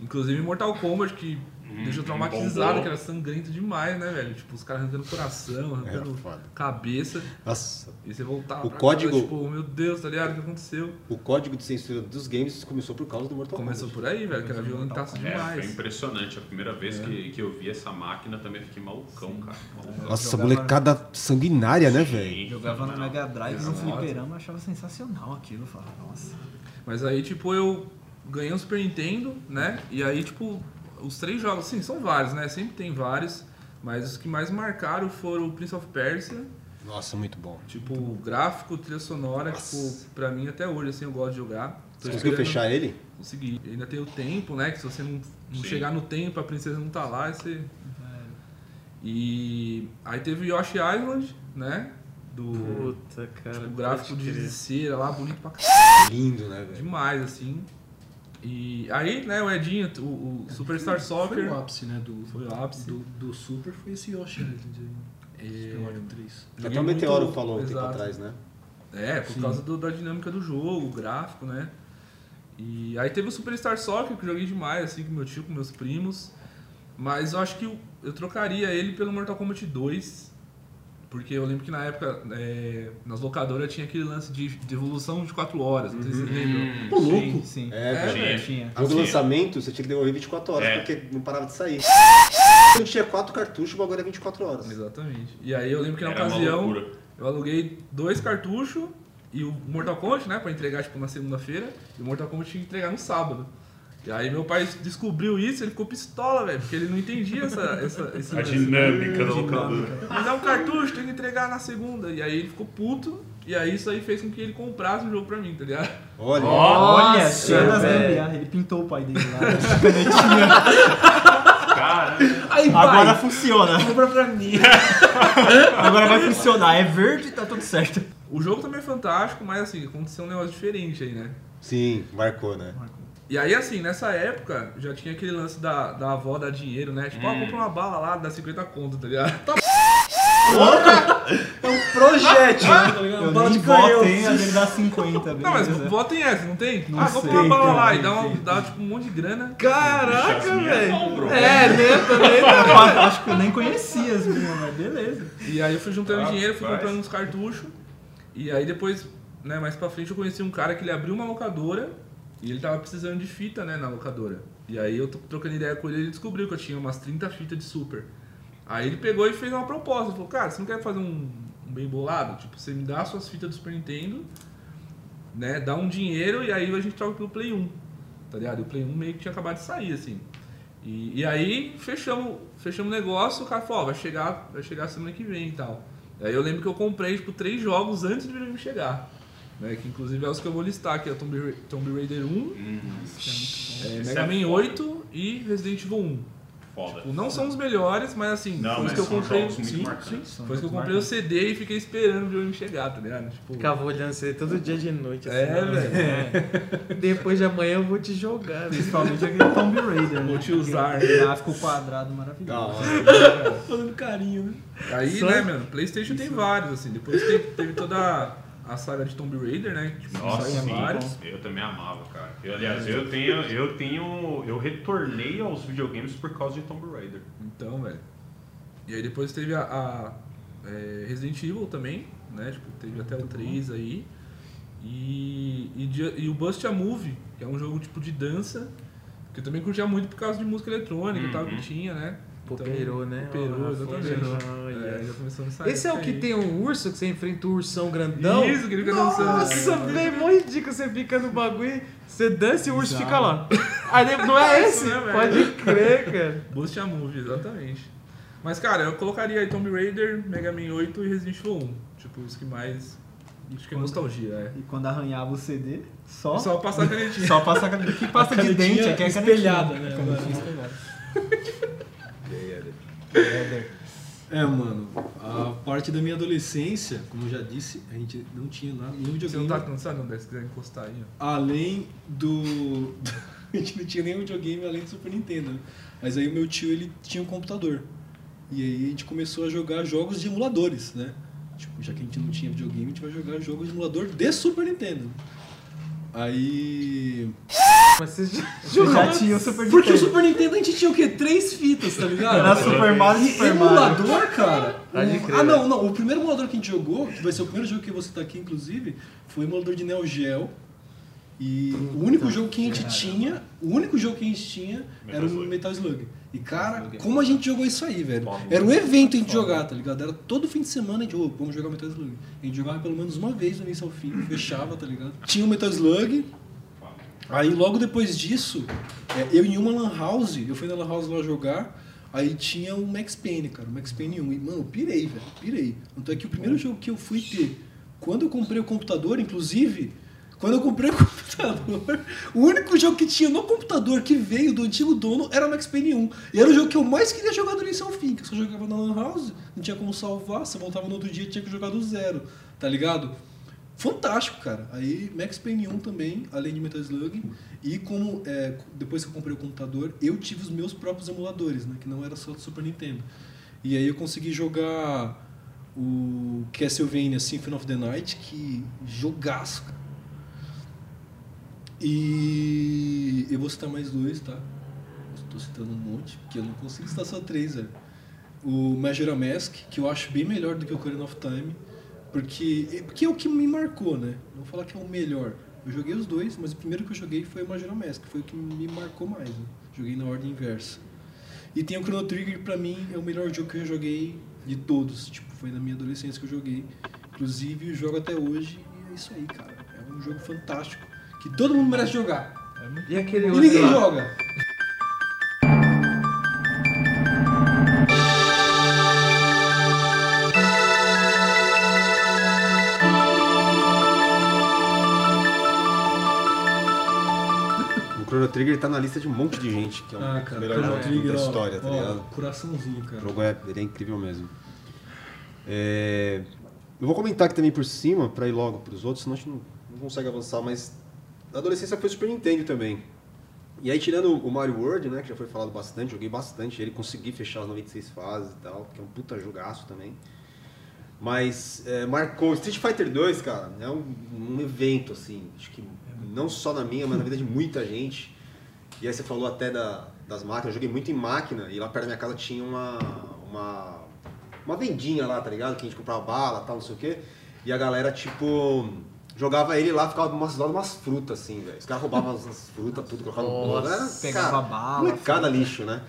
Inclusive Mortal Kombat, que Hum, deixou traumatizado, bombou. que era sangrento demais, né, velho? Tipo, os caras arrancando coração, arrancando cabeça. Nossa, E você voltava O pra código- casa, tipo, meu Deus, tá ligado? O que aconteceu? o código de censura dos games começou por causa do Mortal Começou Kombat. por aí, velho, que era violentaço É, foi demais. impressionante. A primeira vez que, que eu vi essa máquina também fiquei malucão, cara. Malucão. Nossa, jogava- molecada sanguinária, né, velho? Jogava no. Mega Drive, no fliperama, achava sensacional aquilo. Falava, nossa. Mas aí, tipo, eu ganhei um Super Nintendo, né? E aí, tipo, os três jogos, sim, são vários, né? Sempre tem vários. Mas os que mais marcaram foram o Prince of Persia. Nossa, muito bom. Tipo, gráfico, trilha sonora, Nossa. tipo, pra mim até hoje, assim, eu gosto de jogar. Tô Você conseguiu fechar ele? Consegui. Ainda tem o tempo, né? Que se você não, não chegar no tempo, a princesa não tá lá, você... E aí teve o Yoshi Island, né? Do Puta, cara. tipo, gráfico pode de cera lá, bonito pra caralho. Lindo, né, velho? Demais, assim. E aí, né, o Edinho, o, o Superstar Foi Soccer. o ápice, né? Do, Foi o ápice. Do, do Super foi esse Yoshi Island aí. Super Mario 3. Até o Meteoro muito- falou um tempo atrás, né? É, por causa do- da dinâmica do jogo, o gráfico, né? E aí teve o Superstar Soccer, que eu joguei demais, assim, com meu tio, com meus primos. Mas eu acho que eu, eu trocaria ele pelo Mortal Kombat 2. Porque eu lembro que na época, é, nas locadoras tinha aquele lance de devolução de 4 horas, não sei se vocês lembram. Pô, louco! Sim, sim. É, É. Tinha. Jogo Sim. lançamento, você tinha que devolver 24 horas, É. porque não parava de sair. Quando tinha 4 cartuchos, o bagulho é 24 horas. Exatamente. E aí eu lembro que na Era ocasião eu aluguei dois cartuchos e o Mortal Kombat, né, pra entregar tipo na segunda-feira, e o Mortal Kombat tinha que entregar no sábado. E aí meu pai descobriu isso, ele ficou pistola, velho, porque ele não entendia essa, essa, esse A dinâmica da locadora. Me dá um cartucho, tem que entregar na segunda. E aí ele ficou puto, e aí isso aí fez com que ele comprasse o jogo pra mim, tá ligado? Olha. Olha, velho. gambiarra. Ele pintou o pai dele lá. Cara, Aí, pai, Agora funciona. compra pra mim. Agora vai funcionar. É verde, tá tudo certo. O jogo também é fantástico, mas assim, aconteceu um negócio diferente aí, né? Sim, marcou, né? E aí, assim, nessa época, já tinha aquele lance da, da avó dar dinheiro, né? Tipo, ó, compra uma bala lá, dá 50 conto, tá ligado? É um projétil, né? Tá Bala de canhão. A dele dá 50, Não, mas beleza. votem essa, não tem? Não ah, compra sei, uma bala lá e dá, uma, dá tipo um monte de grana. Caraca, as minhas velho. É, né? Também acho que eu nem conhecia as minhas, mas beleza. E aí eu fui juntando Ah, dinheiro, fui faz. comprando uns cartuchos. E aí depois, né, mais pra frente eu conheci um cara que ele abriu uma locadora e ele tava precisando de fita, né, na locadora. E aí eu trocando ideia com ele ele descobriu que eu tinha umas 30 fitas de super. Aí ele pegou e fez uma proposta, falou, cara, você não quer fazer um, um bem bolado? Tipo, você me dá suas fitas do Super Nintendo, né, dá um dinheiro e aí a gente troca pelo Play 1. Tá ligado? E o Play 1 meio que tinha acabado de sair, assim. E, e aí fechamos, fechamos o negócio, o cara falou, ó, vai chegar, vai chegar semana que vem e tal. Aí eu lembro que eu comprei, tipo, três jogos antes do videogame chegar. Né, que inclusive é os que eu vou listar aqui, é o Tomb, Ra- Tomb Raider 1, hum, é, Esse Mega é Man foda. 8 e Resident Evil 1. foda. Tipo, não são os melhores, mas assim, Não, foi os mas que eu são comprei. sim, sim. Foi os que eu comprei o CD e fiquei esperando o videogame chegar, tá ligado? Tipo, Ficava olhando você todo dia de noite. assim, é, né? velho. Depois de amanhã eu vou te jogar. né? Principalmente aquele Tomb Raider, né? Vou te usar. Aquele Gráfico quadrado maravilhoso. Fazendo carinho, né? Aí, Só- né, mano, Playstation tem vários, assim. Depois teve, teve toda a saga de Tomb Raider, né? Tipo, Nossa, sim, vários. eu também amava, cara. Eu, aliás, eu tenho, eu tenho, eu retornei aos videogames por causa de Tomb Raider. Então, velho. E aí depois teve a, a, é, Resident Evil também, né? Tipo, teve até o 3 aí. E, e, e o Bust a Movie, que é um jogo tipo de dança, que eu também curtia muito por causa de música eletrônica e tal, que Uhum. tinha, né? Poperou, né? Poperou, exatamente. Poperou, É, já começou nessa Esse é o que aí. tem um urso que você enfrenta o ursão grandão? Isso, que ele fica dançando. Nossa, velho, mó ridículo. Você fica no bagulho, você dança e o urso fica lá. Aí não é Isso, esse? né? Pode crer, cara. Bust a Movie, exatamente. Mas, cara, eu colocaria aí Tomb Raider, Mega Man 8 e Resident Evil 1. Tipo, os que mais. Acho que é nostalgia, é. E quando arranhava o CD, só, Só passar a canetinha. só passa a canetinha. Que pasta de dente é a espelhada, canetinha. né? Canetinha espelhada. É, mano, a parte da minha adolescência, como eu já disse, a gente não tinha nada, nenhum Você videogame. não tá cansado, André? Se quiser encostar aí, ó. Além do. a gente não tinha nenhum videogame além do Super Nintendo. né? Mas aí o meu tio ele tinha um computador. E aí a gente começou a jogar jogos de emuladores, né? Tipo, já que a gente não tinha videogame, a gente vai jogar jogos de emulador de Super Nintendo. Aí. Mas você já Você já tinha o Super Porque o Nintendo. Super Nintendo a gente tinha o quê? Três fitas, tá ligado? Era Super Mario e Super Mario. emulador, cara. Crer. ah, não, não. O primeiro emulador que a gente jogou, que vai ser o primeiro jogo que você tá aqui, inclusive, foi o emulador de Neo Geo. E o único jogo que a gente tinha, o único jogo que a gente tinha era o. Metal Slug. E cara, como a gente jogou isso aí, velho? Era um evento a gente jogar, tá ligado? Era todo fim de semana a gente, ô, vamos jogar Metal Slug. A gente jogava pelo menos uma vez do início ao fim, fechava, tá ligado? Tinha o Metal Slug, Aí logo depois disso, é, eu em uma lan house, eu fui na lan house lá jogar, aí tinha o Max Payne, cara, o Max Payne 1. E, mano, eu pirei, velho, pirei. Tanto é que o primeiro jogo que eu fui ter, quando eu comprei o computador, inclusive, quando eu comprei o computador, o único jogo que tinha no computador que veio do antigo dono era o Max Payne 1. E era o jogo que eu mais queria jogar do início ao fim, que eu só jogava na lan house, não tinha como salvar, você voltava no outro dia tinha que jogar do zero, tá ligado? Fantástico, cara. Aí Max Payne 1 também, além de Metal Slug. E como é, depois que eu comprei o computador, eu tive os meus próprios emuladores, né? Que não era só do Super Nintendo. E aí eu consegui jogar o Castlevania Symphony of the Night, que jogaço, cara. E eu vou citar mais dois, tá? Estou citando um monte, porque eu não consigo citar só três, velho. O Majora Mask, que eu acho bem melhor do que o Ocarina of Time. Porque, porque é o que me marcou, né? Não vou falar que é o melhor. Eu joguei os dois, mas o primeiro que eu joguei foi o Majora Mask, foi o que me marcou mais. Né? Joguei na ordem inversa. E tem o Chrono Trigger, pra mim é o melhor jogo que eu joguei de todos. Tipo, foi na minha adolescência que eu joguei. Inclusive, jogo até hoje e é isso aí, cara. É um jogo fantástico. Que todo mundo merece jogar. E aquele E outro ninguém lá? joga. O Chrono Trigger tá na lista de um monte de gente, que é um Ah, cara, Chrono jogos Trigger, da ó, história, tá ó, ligado? Coraçãozinho, O cara. jogo é, ele é incrível mesmo. É, eu vou comentar aqui também por cima, pra ir logo pros outros, senão a gente não, não consegue avançar, mas a adolescência foi Super Nintendo também. E aí, tirando o Mario World, né, que já foi falado bastante, joguei bastante ele, consegui fechar as 96 fases e tal, que é um puta jogaço também. Mas é, marcou. Street Fighter 2, cara, é um, um evento, assim, acho que não só na minha, mas na vida de muita gente. E aí você falou até da- das máquinas, eu joguei muito em máquina e lá perto da minha casa tinha uma, uma, uma vendinha lá, tá ligado? Que a gente comprava bala tal, não sei o quê. E a galera, tipo, jogava ele lá, ficava umas, umas frutas, assim, velho. Os caras roubavam as, as frutas, tudo, colocavam no bolo. Era, Pegava cara, bala, Molecada lixo, né?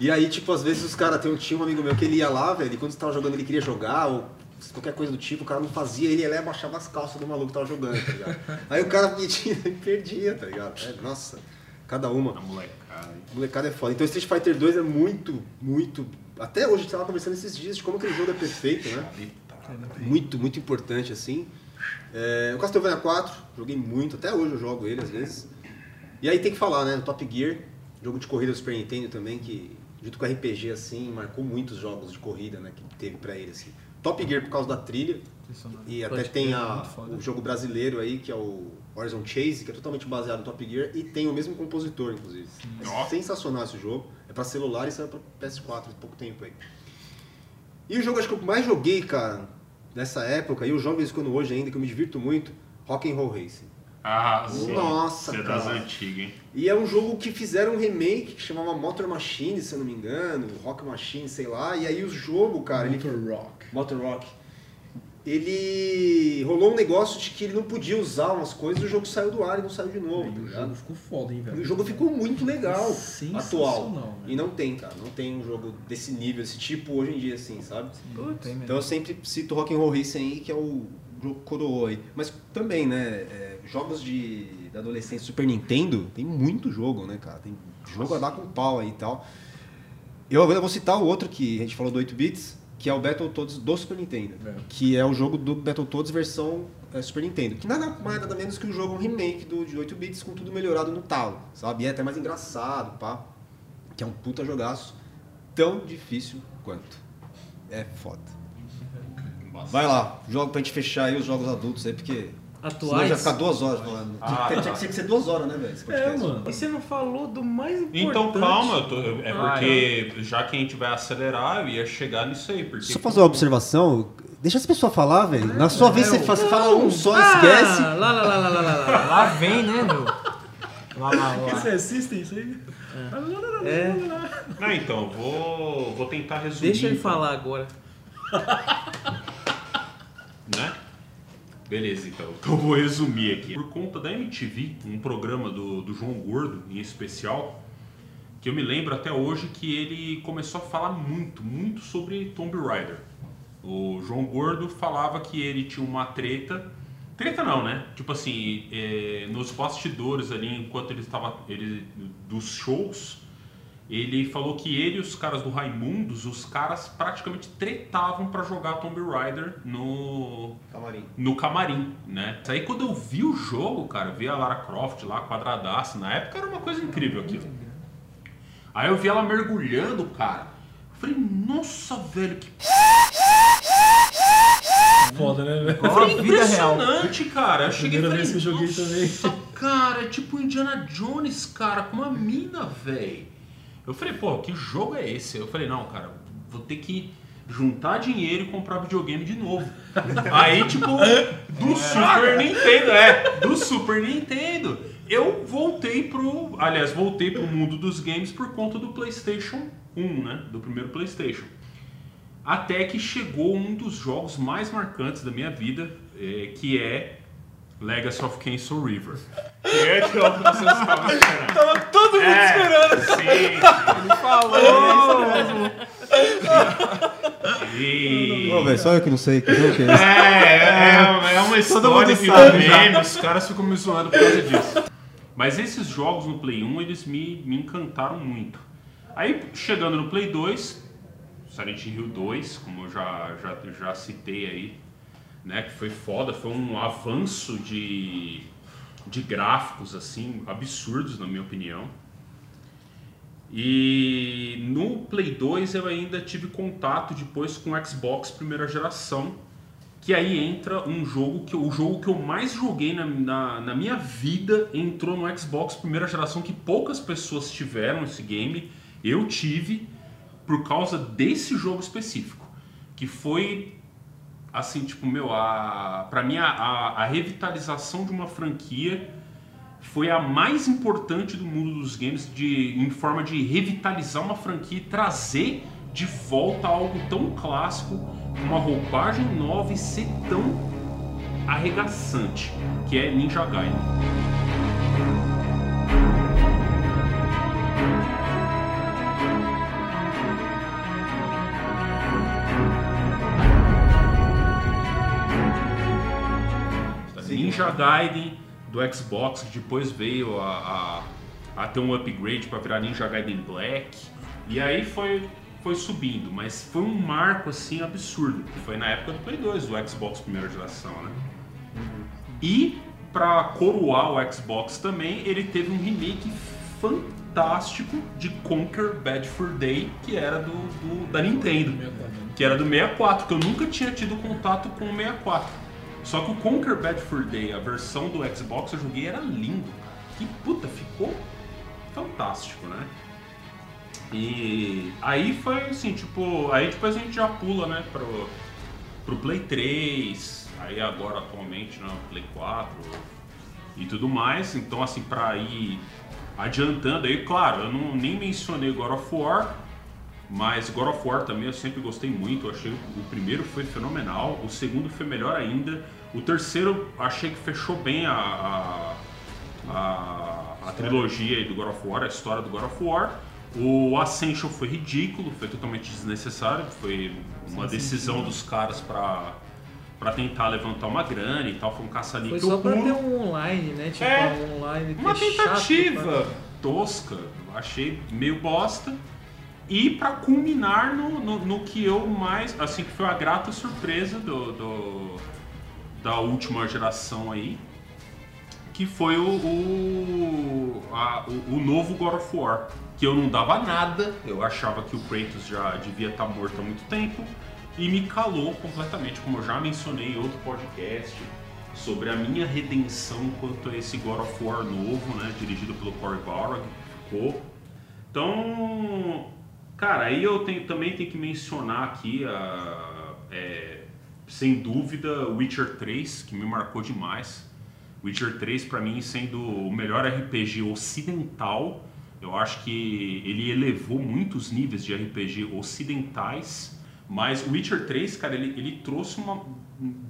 E aí, tipo, às vezes os caras, tem- tinha um amigo meu que ele ia lá, velho, e quando você tava jogando ele queria jogar, ou qualquer coisa do tipo, o cara não fazia, ele ia lá e abaixava as calças do maluco que tava jogando, tá ligado? Aí o cara metia e perdia, tá ligado? É, nossa, cada uma. A molecada. hein? Molecada é foda. Então Street Fighter 2 é muito, muito. Até hoje a gente tava conversando esses dias de como aquele jogo é perfeito, né? Muito, muito importante, assim. É, o Castlevania 4, joguei muito, até hoje eu jogo ele às vezes. E aí tem que falar, né? Top Gear, jogo de corrida do Super Nintendo também, que junto com RPG, assim, marcou muitos jogos de corrida, né? Que teve pra ele, assim. Top Gear por causa da trilha. E até Pode tem a, o jogo brasileiro aí, que é o Horizon Chase, que é totalmente baseado no Top Gear e tem o mesmo compositor, inclusive. É sensacional esse jogo. É pra celular e saiu pra PS4 há pouco tempo aí. E o jogo acho que eu mais joguei, cara, nessa época, e jogo isso quando hoje ainda, que eu me divirto muito, Rock and Roll Racing. Ah, sim. Nossa, Você é das cara. antigas, hein? E é um jogo que fizeram um remake que chamava Motor Machine, se eu não me engano, Rock Machine, sei lá. E aí o jogo, cara, ele Motor Rock. Motor Rock. Ele rolou um negócio de que ele não podia usar umas coisas e o jogo saiu do ar e não saiu de novo. E tá o ligado? jogo ficou foda, hein, E velho? o jogo ficou muito legal, atual. velho. E não tem, cara, não tem um jogo desse nível, desse tipo hoje em dia, assim, sabe? Não tem mesmo. Então eu sempre cito Rock and Roll Racing aí, que é o jogo que coroou aí. Mas também, né, é, jogos de da adolescência Super Nintendo, tem muito jogo, né, cara? Tem jogo a dar com pau aí e tal. Eu agora vou citar o outro que a gente falou do 8 bits, que é o Battletoads do Super Nintendo, É. que é o jogo do Battletoads versão é, Super Nintendo, que nada mais nada menos que um jogo um remake do de 8 bits com tudo melhorado no talo, sabe? E é até mais engraçado, pá. Que é um puta jogaço tão difícil quanto. É foda. Vai lá, jogo pra gente fechar aí os jogos adultos aí, porque. Senão Atuais? vai ficar duas horas falando. Ah, tinha, tá. tinha que ser duas horas, né, velho? É, mano. E você não falou do mais importante. Então calma, eu tô- eu- é Ah, porque já que a gente vai acelerar, eu ia chegar nisso aí. Porque Só fazer uma observação. Deixa as pessoas falar, velho. Na sua vez você, fa- você fala um só, Ah, esquece. Lá, lá, lá, lá, lá, lá, lá. Lá vem, né, meu? Lá, lá, lá. Você assiste isso aí? É, Ah, então, vou, vou tentar resumir. deixa ele falar agora. né? Beleza, então. Então vou resumir aqui. Por conta da MTV, um programa do, do João Gordo, em especial, que eu me lembro até hoje que ele começou a falar muito, muito sobre Tomb Raider. O João Gordo falava que ele tinha uma treta. Treta não, né? Tipo assim, é, nos bastidores ali, enquanto ele estava. Ele, dos shows, ele falou que ele e os caras do Raimundos, os caras praticamente tretavam pra jogar Tomb Raider no, Camarim. no camarim, né? Aí quando eu vi o jogo, cara, vi a Lara Croft lá, quadradaça, na época era uma coisa incrível aquilo. Aí eu vi ela mergulhando, cara. Eu falei, nossa, velho, que Foda, né, velho? Igual a vida real. impressionante, cara. Eu cheguei Primeira falei, vez que eu joguei nossa, também." cara, é tipo Indiana Jones, cara, com uma mina, velho. Eu falei, pô, que jogo é esse? Eu falei, não, cara, vou ter que juntar dinheiro e comprar videogame de novo. Aí, tipo, do Super Nintendo, é, do Super Nintendo. Eu voltei pro, aliás, voltei pro mundo dos games por conta do PlayStation 1, né, do primeiro PlayStation. Até que chegou um dos jogos mais marcantes da minha vida, eh, que é Legacy of Kain Soul River. Que é que eu vocês estavam esperando. Tava todo mundo esperando. Sim. Ele falou. E... Ô, velho, só eu que não sei que jogo que é esse. É, é, é uma história mundo de sabe meme, os caras ficam me zoando por causa disso. Mas esses jogos no Play 1, eles me, me encantaram muito. Aí, chegando no Play 2, Silent Hill 2, como eu já, já, já citei aí, né, que foi foda, foi um avanço de, de gráficos, assim, absurdos, na minha opinião. E no Play 2 eu ainda tive contato depois com o Xbox primeira geração, que aí entra um jogo que o jogo que eu mais joguei na, na, na, minha vida entrou no Xbox primeira geração que poucas pessoas tiveram esse game eu tive por causa desse jogo específico que foi assim tipo meu a para mim a, a, a revitalização de uma franquia foi a mais importante do mundo dos games de em forma de revitalizar uma franquia e trazer de volta algo tão clássico, uma roupagem nova e ser tão arregaçante, que é Ninja Gaiden. Ninja Gaiden do Xbox, que depois veio a, a, a ter um upgrade para virar Ninja Gaiden Black. E aí foi foi subindo, mas foi um marco assim absurdo, que foi na época do Play 2, do Xbox primeira geração, né? E para coroar o Xbox também, ele teve um remake fantástico de Conquer Bad Fur Day, que era do, do, da Nintendo, que era do 64, que eu nunca tinha tido contato com o 64. Só que o Conquer Bad Fur Day, a versão do Xbox eu joguei era lindo. Que puta, ficou fantástico, né? E aí foi assim, tipo, aí depois a gente já pula, né, pro, pro Play 3, aí agora atualmente, né, Play 4 e tudo mais. Então, assim, pra ir adiantando aí, claro, eu não nem mencionei God of War, mas God of War também eu sempre gostei muito. Eu achei o primeiro foi fenomenal, o segundo foi melhor ainda. O terceiro achei que fechou bem a, a, a, a trilogia aí do God of War, a história do God of War. O Ascension foi ridículo, foi totalmente desnecessário, foi uma decisão dos caras para para tentar levantar uma grana e tal, foi um caça-níquel Foi só pra ter um online, né? Tipo, É, um online Uma é chato tentativa tosca, achei meio bosta. E pra culminar no, no, no que eu mais, assim, que foi a grata surpresa do, do- da última geração aí, que foi o, o, a- o, o novo God of War. Que eu não dava nada, eu achava que o Kratos já devia estar morto há muito tempo, e me calou completamente, como eu já mencionei em outro podcast, sobre a minha redenção quanto a esse God of War novo, né, dirigido pelo Cory que ficou. Então, cara, aí eu tenho- também tenho que mencionar aqui, a, é, sem dúvida, Witcher 3, que me marcou demais. Witcher 3, pra mim, sendo o melhor RPG ocidental, eu acho que ele elevou muitos níveis de RPG ocidentais, mas Witcher 3, cara, ele, ele trouxe uma,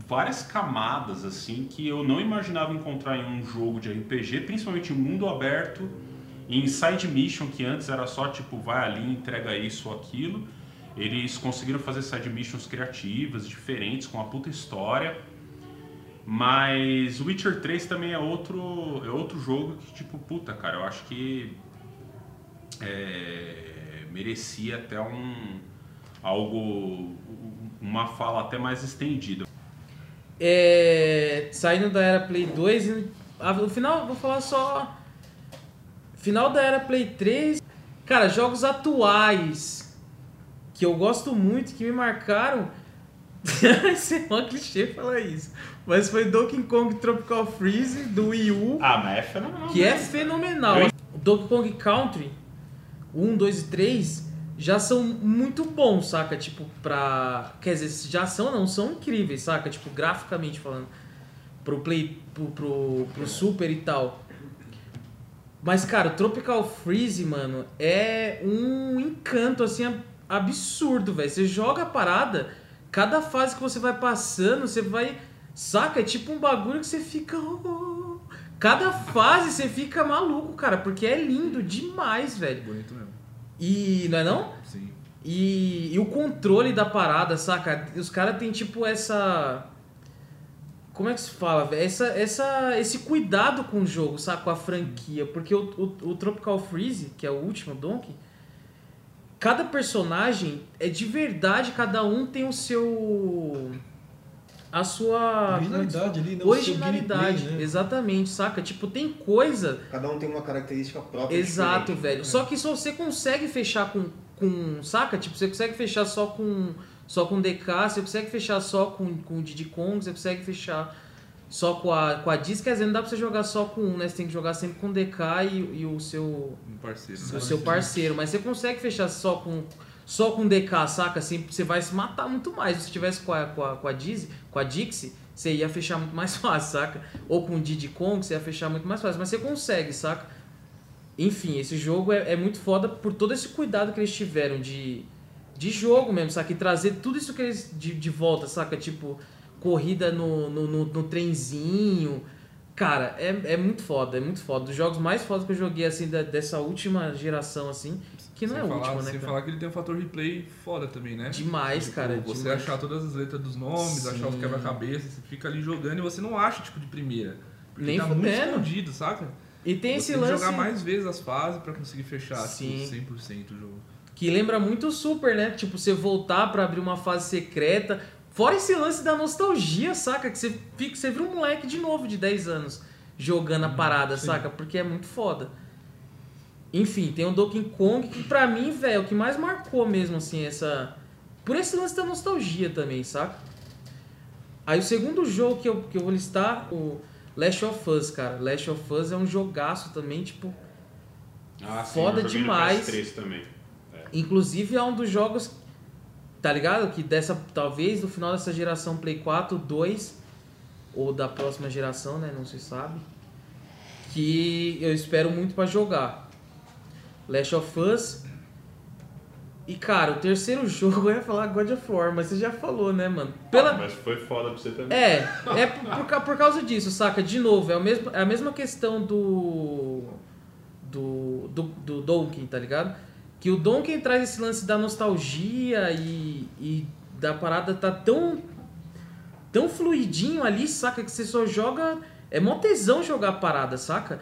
várias camadas, assim, que eu não imaginava encontrar em um jogo de RPG, principalmente em mundo aberto, em side mission, que antes era só, tipo, vai ali, entrega isso ou aquilo. Eles conseguiram fazer side missions criativas, diferentes, com uma puta história. Mas Witcher 3 também é outro, é outro jogo que, tipo, puta, cara, eu acho que é, merecia até um algo, uma fala até mais estendida. É, saindo da era Play 2, e- ah, no final, vou falar só. Final da era Play 3. Cara, jogos atuais que eu gosto muito, que me marcaram. Isso é um clichê falar isso. Mas foi Donkey Kong Tropical Freeze do Wii U. Ah, mas é fenomenal. que é fenomenal. O Donkey Kong Country 1, 2 e 3 já são muito bons, saca? Tipo, pra. Quer dizer, já são, não, são incríveis, saca? Tipo, graficamente falando. Pro Play. Pro, pro, pro Super e tal. Mas, cara, o Tropical Freeze, mano, é um encanto, assim, absurdo, velho. Você joga a parada, cada fase que você vai passando, você vai. Saca? É tipo um bagulho que você fica. "Oh". Cada fase você fica maluco, cara, porque é lindo demais, velho. Bonito mesmo. E. Não é não? Sim. E, e o controle da parada, saca? Os caras têm tipo essa. Como é que se fala, velho? Essa, essa, esse cuidado com o jogo, sabe? Com a franquia. Porque o, o, o Tropical Freeze, que é o último Donkey, cada personagem é de verdade, cada um tem o seu. A sua. é? Originalidade ali, né? Originalidade, gameplay, né? exatamente, saca? Tipo, tem coisa Cada um tem uma característica própria. Exato, diferente. velho. Só que se você consegue fechar com, com. Saca? Tipo, você consegue fechar só com. Só com DK, você consegue fechar só com, com o Diddy Kong, você consegue fechar só com a, com a Disc, quer dizer, não dá pra você jogar só com um, né? Você tem que jogar sempre com o DK e, e o seu. Um parceiro. o né? seu parceiro. Mas você consegue fechar só com. Só com DK, saca? Assim, você vai se matar muito mais. Se tivesse com a, com a, com a Dizzy, com a Dixie, você ia fechar muito mais fácil, saca? Ou com o Diddy Kong, você ia fechar muito mais fácil. Mas você consegue, saca? Enfim, esse jogo é, é muito foda por todo esse cuidado que eles tiveram de, de jogo mesmo, saca? E trazer tudo isso que eles de, de volta, saca? Tipo, corrida no, no, no, no trenzinho. Cara, é, é muito foda, é muito foda. Dos jogos mais fodas que eu joguei, assim, da- dessa última geração, assim, que não sem é falar, última, né, Sem cara? falar que ele tem um fator replay foda também, né? Demais, Tipo, cara. Você demais. achar todas as letras dos nomes, achar os Sim. quebra-cabeça, você fica ali jogando e você não acha, tipo, de primeira. Porque Nem tá muito fudendo. escondido, saca? E tem você esse tem que lance jogar mais vezes as fases pra conseguir fechar Sim. tipo, 100% o jogo. que lembra muito o Super, né? Tipo, você voltar pra abrir uma fase secreta. Fora esse lance da nostalgia, saca? Que você, fica, você vira um moleque de novo de 10 anos jogando a parada, saca? Porque é muito foda. Enfim, tem o Donkey Kong que pra mim, velho, é o que mais marcou mesmo, assim, essa... Por esse lance da nostalgia também, saca? Aí o segundo jogo que eu, que eu vou listar, o Last of Us, cara. Last of Us é um jogaço também, tipo... Ah, sim, Foda eu joguei no demais. PS3 também. Inclusive é um dos jogos, tá ligado? Que dessa, talvez no final dessa geração Play 4, 2, ou da próxima geração, né? Não se sabe. Que eu espero muito pra jogar. Last of Us. E cara, o terceiro jogo eu ia falar God of War, mas você já falou, né, mano? Pela, Mas foi foda pra você também. é, é por, por por causa disso, saca? De novo, é, o mesmo, é a mesma questão do. Do, do, do Donkey, tá ligado? Que o Donkey traz esse lance da nostalgia e, e da parada tá tão. tão fluidinho ali, saca? Que você só joga. É mó tesão jogar a parada, saca?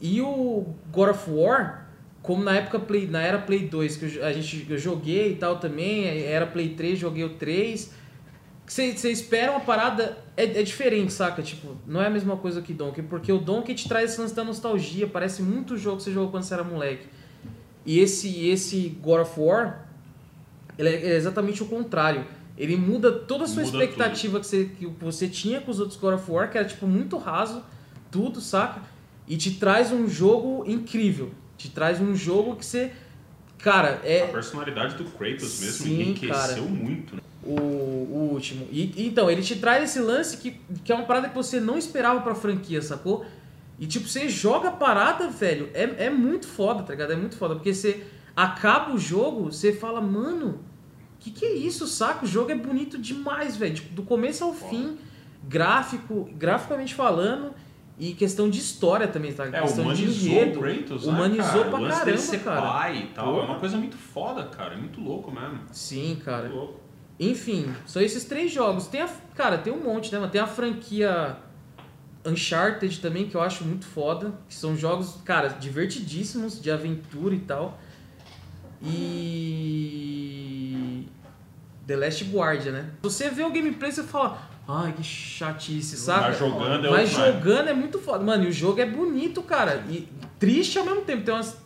E o God of War, como na época Play, na era Play 2, que a gente, eu joguei e tal também, era Play 3, joguei o 3. Você espera uma parada. É, é diferente, saca? Tipo, não é a mesma coisa que Donkey, porque o Donkey te traz esse lance da nostalgia, parece muito jogo que você jogou quando você era moleque. E esse, esse God of War, ele é, é exatamente o contrário. Ele muda toda a sua Muda expectativa que você, que você tinha com os outros God of War, que era tipo muito raso, tudo, saca? E te traz um jogo incrível. Te traz um jogo que você. Cara, é. A personalidade do Kratos mesmo Sim, enriqueceu cara. muito, né? o, o último. E, então, ele te traz esse lance que, que é uma parada que você não esperava pra franquia, sacou? E tipo, você joga a parada, velho, é, é muito foda, tá ligado? É muito foda, porque você acaba o jogo, você fala, mano, que que é isso, saca? O jogo é bonito demais, velho. Tipo, do começo ao fim, gráfico, graficamente falando, e questão de história também, tá? É, questão de humanizou enredo. o Kratos, né, Humanizou cara? pra caramba, ser cara. pai e tal. É uma coisa muito foda, cara. É muito louco mesmo. Sim, cara. Enfim, são esses três jogos. Tem a, cara, tem um monte, né? Tem a franquia Uncharted também, que eu acho muito foda. Que são jogos, cara, divertidíssimos, de aventura e tal. E. The Last Guardian, né? Você vê o gameplay, você fala. Ai, que chatice, sabe? Mas jogando é Mas jogando é muito foda. Mano, e o jogo é bonito, cara. E triste ao mesmo tempo. Tem umas.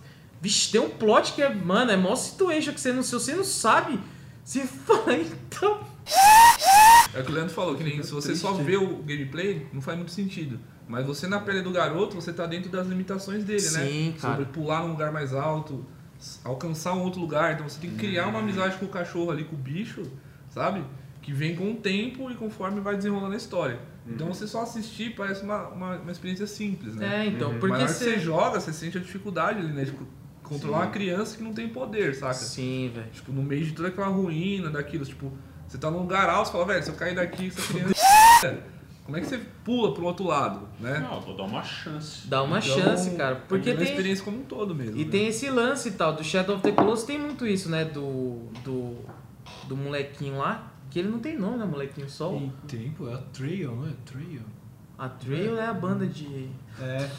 Vixe, tem um plot que é. Mano, é mó situation que você não, se você não sabe, você fala, então. É o que o Leandro falou, que nem se você só vê o gameplay, não faz muito sentido. Mas você na pele do garoto, você tá dentro das limitações dele, né? Sim, cara. Sobre pular num lugar mais alto, alcançar um outro lugar. Então você tem que criar uma amizade com o cachorro ali, com o bicho, sabe? Que vem com o tempo e conforme vai desenrolando a história. Então você só assistir parece uma, uma, uma experiência simples, né? É, então, Mas porque na hora que você você. joga, você sente a dificuldade ali, né? De controlar Sim. uma criança que não tem poder, saca? Sim, velho. Tipo, no meio de toda aquela ruína daquilo, tipo, você tá num lugar alto, você fala, velho, se eu cair daqui, essa criança. Como é que você pula pro outro lado, né? Não, vou dar uma chance. Dá uma Então, chance, cara. Porque é uma tem. experiência como um todo mesmo. E né? tem esse lance e tal. Do Shadow of the Colossus tem muito isso, né? Do. Do. Do molequinho lá. Que ele não tem nome, né, molequinho? Sol. Em tempo, é a Trail, não é? Trail. A Trail é a banda de. É.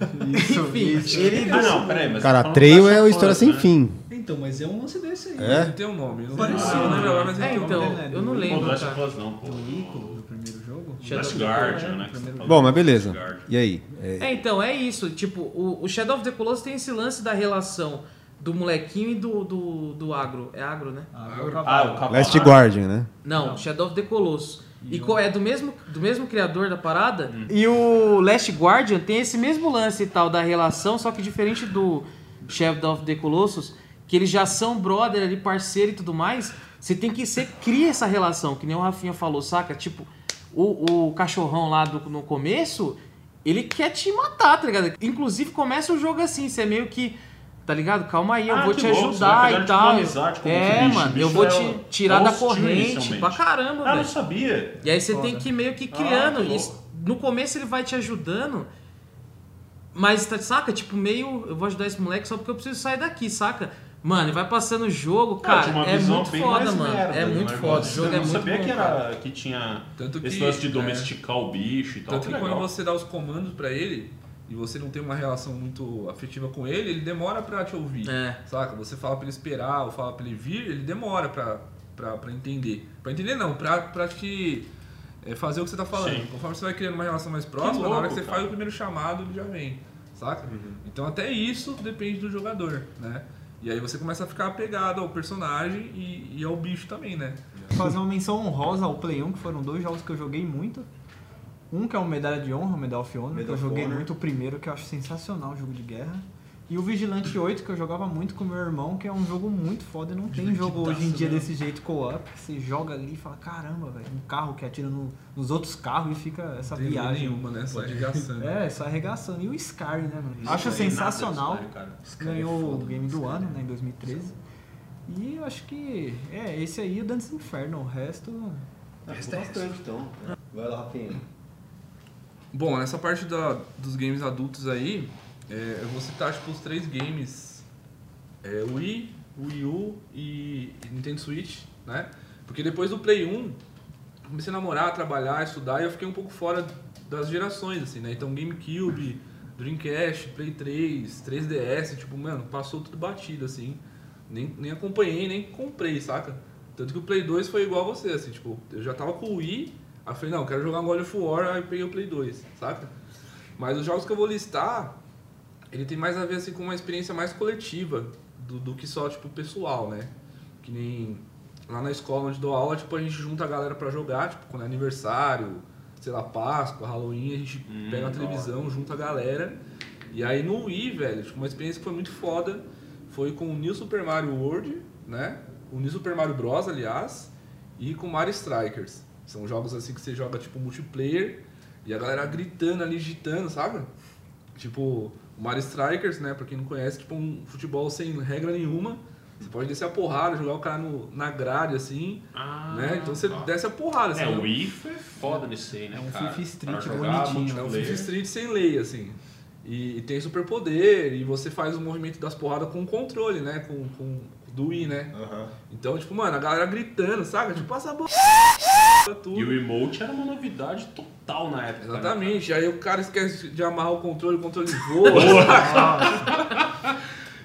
Isso, Enfim, isso. ele. Ah, não, peraí, mas Cara, tá Trail é uma história sem né? fim. Então, mas é um lance desse aí. É? Ele tem um nome. Não, Parecido, não né? agora, mas É, um então, né? eu não Pô, lembro. Last cara. of Us não, pô. Do Ico, do primeiro jogo. Shadow Last Guardian, né? falou. Bom, mas beleza. Last. E aí? É, É, então, é isso. Tipo, o, o Shadow of the Colossus tem esse lance da relação do molequinho e do, do, do agro. É agro, né? Ah, Ah, o o cavalo. Ah, o cavalo. Last Guardian, né? Não, Não. Shadow of the Colossus. E co- é do mesmo, do mesmo criador da parada. Hum. E o Last Guardian tem esse mesmo lance e tal da relação, só que diferente do Shadow of the Colossus, que eles já são brother ali, parceiro e tudo mais, você tem que. Você cria essa relação, que nem o Rafinha falou, saca? Tipo, o, o cachorrão lá do, no começo, ele quer te matar, tá ligado? Inclusive começa o jogo assim, você é meio que. Tá ligado? Calma aí, eu Ah, vou que te louco, ajudar e tipo, tal. uma amizade com é, bicho. mano, O eu bicho vou é te tirar da corrente pra caramba, Ah, não velho. sabia. E aí você Foda. tem que ir meio que Ah, criando. que isso. no começo ele vai te ajudando, mas tá, saca? Tipo, meio. Eu vou ajudar esse moleque só porque eu preciso sair daqui, saca? Mano, e vai passando o jogo, Cara, uma é visão muito bem foda, mais mano. merda é do muito foda. O jogo Eu é não muito sabia bom. que, cara. era, que tinha Tanto que, esse lance de é, domesticar o bicho e tal. Tanto que que quando você dá os comandos pra ele e você não tem uma relação muito afetiva com ele, ele demora pra te ouvir. É. Saca? Você fala pra ele esperar ou fala pra ele vir, ele demora pra, pra, pra entender. Pra entender não, pra, pra te é, fazer o que você tá falando. Sim. Conforme você vai criando uma relação mais próxima, na hora que louco, você cara. faz o primeiro chamado, ele já vem. Saca? Então até isso depende do jogador, né? E aí você começa a ficar apegado ao personagem e, e ao bicho também, né? fazer uma menção honrosa ao Play 1, que foram dois jogos que eu joguei muito. Um que é o Medalha de Honra, o Medal of Honor, Medal que eu joguei Honor. muito o primeiro, que eu acho sensacional, jogo de guerra. E o Vigilante 8, que eu jogava muito com meu irmão, que é um jogo muito foda e não tem jogo hoje em dia né? desse jeito co-op. Você joga ali e fala, caramba, velho, um carro que atira no- nos outros carros e fica essa Não tem viagem. nenhuma, né? Só arregaçando. É, só arregaçando. E o Skyrim, né, mano? Isso Acho sensacional. disso, cara. Ganhou o game do ano, né, em 2013. E eu acho que é esse aí o Dantes Inferno, o resto. Resta bastante, então. Vai lá, Rafinha. Bom, nessa parte da, dos games adultos aí, é, eu vou citar tipo, os três games: é, Wii, Wii U e Nintendo Switch, né? Porque depois do Play 1, comecei a namorar, trabalhar, estudar e eu fiquei um pouco fora das gerações, assim, né? Então GameCube, Dreamcast, Play 3, 3DS, tipo, mano, passou tudo batido, assim. Nem, nem acompanhei, nem comprei, saca? Tanto que o Play 2 foi igual a você, assim, tipo, eu já tava com o Wii, aí falei, não, quero jogar um God of War, aí peguei o Play 2, saca? Mas os jogos que eu vou listar, ele tem mais a ver, assim, com uma experiência mais coletiva do, do que só, tipo, pessoal, né? Que nem lá na escola onde dou aula, tipo, a gente junta a galera pra jogar, tipo, quando é aniversário, sei lá, Páscoa, Halloween, a gente Hum, pega uma da televisão, junta a galera. E aí no Wii, velho, tipo, uma experiência que foi muito foda foi com o New Super Mario World, né? O New Super Mario Bros, aliás, e com Mario Strikers. São jogos assim que você joga tipo multiplayer e a galera gritando ali, agitando, sabe? Tipo, Mario Strikers, né? Pra quem não conhece, tipo um futebol sem regra nenhuma. Você pode descer a porrada, jogar o cara no, na grade, assim, Ah, né? Então você tá. desce a porrada, assim. É, né? o Wii foi foda nisso aí, né, É um cara? FIFA Street bonitinho. É um. FIFA Street sem lei, assim. E, e tem superpoder, e você faz o movimento das porradas com o controle, né? Com, com do Wii, né? Então, tipo, mano, a galera gritando, saca? Tipo, passa a bola. Tudo. E o emote era uma novidade total na época. né, Exatamente. Aí o cara esquece de amarrar o controle, o controle voa.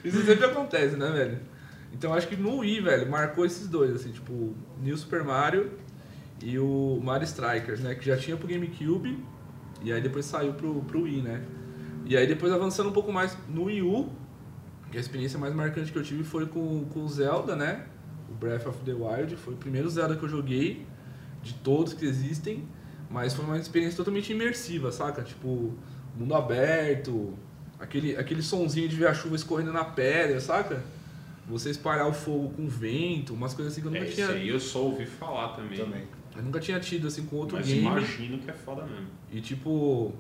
Isso sempre acontece, né, velho? Então acho que no Wii, velho, marcou esses dois, assim, tipo, New Super Mario e o Mario Strikers, né? Que já tinha pro GameCube e aí depois saiu pro, pro Wii, né? E aí depois avançando um pouco mais no Wii U, que a experiência mais marcante que eu tive foi com, com o Zelda, né? O Breath of the Wild, foi o primeiro Zelda que eu joguei, de todos que existem, mas foi uma experiência totalmente imersiva, saca? Tipo, mundo aberto, aquele, aquele sonzinho de ver a chuva escorrendo na pedra, saca? Você espalhar o fogo com vento, umas coisas assim que eu nunca É, isso tinha. aí eu só ouvi falar também. Também. Eu nunca tinha tido assim com outro Mas game. imagino que é foda mesmo. E tipo.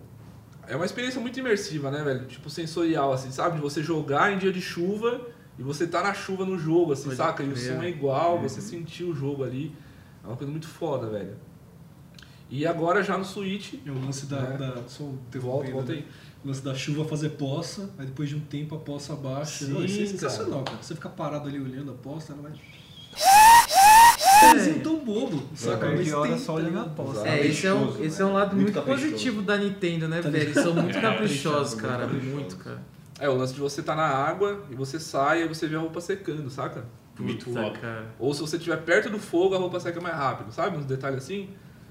É uma experiência muito imersiva, né, velho? Tipo, sensorial, assim, sabe? De você jogar em dia de chuva e você tá na chuva no jogo, assim, Pode saca? E o crer. som é igual, você sentiu o jogo ali. É uma coisa muito foda, velho. E agora já no Switch. É o lance da. né? da só Volta, interrompendo, volta né? aí. O lance da chuva fazer poça, aí depois de um tempo a poça baixa. Sim, Não, isso é cara. sensacional, cara. Você fica parado ali olhando a poça, ela vai. É, Saca? Perde Mas hora tem- só olhando a aposta. É, esse é, um, Caprichoso, esse é um lado Muito muito, positivo da Nintendo, né, velho? Eles são muito caprichosos, cara. Muito, cara. É, o lance de você tá na água e você sai e você vê a roupa secando, saca? Muito cara. Ou se você estiver perto do fogo, a roupa seca mais rápido, sabe? Uns detalhes assim.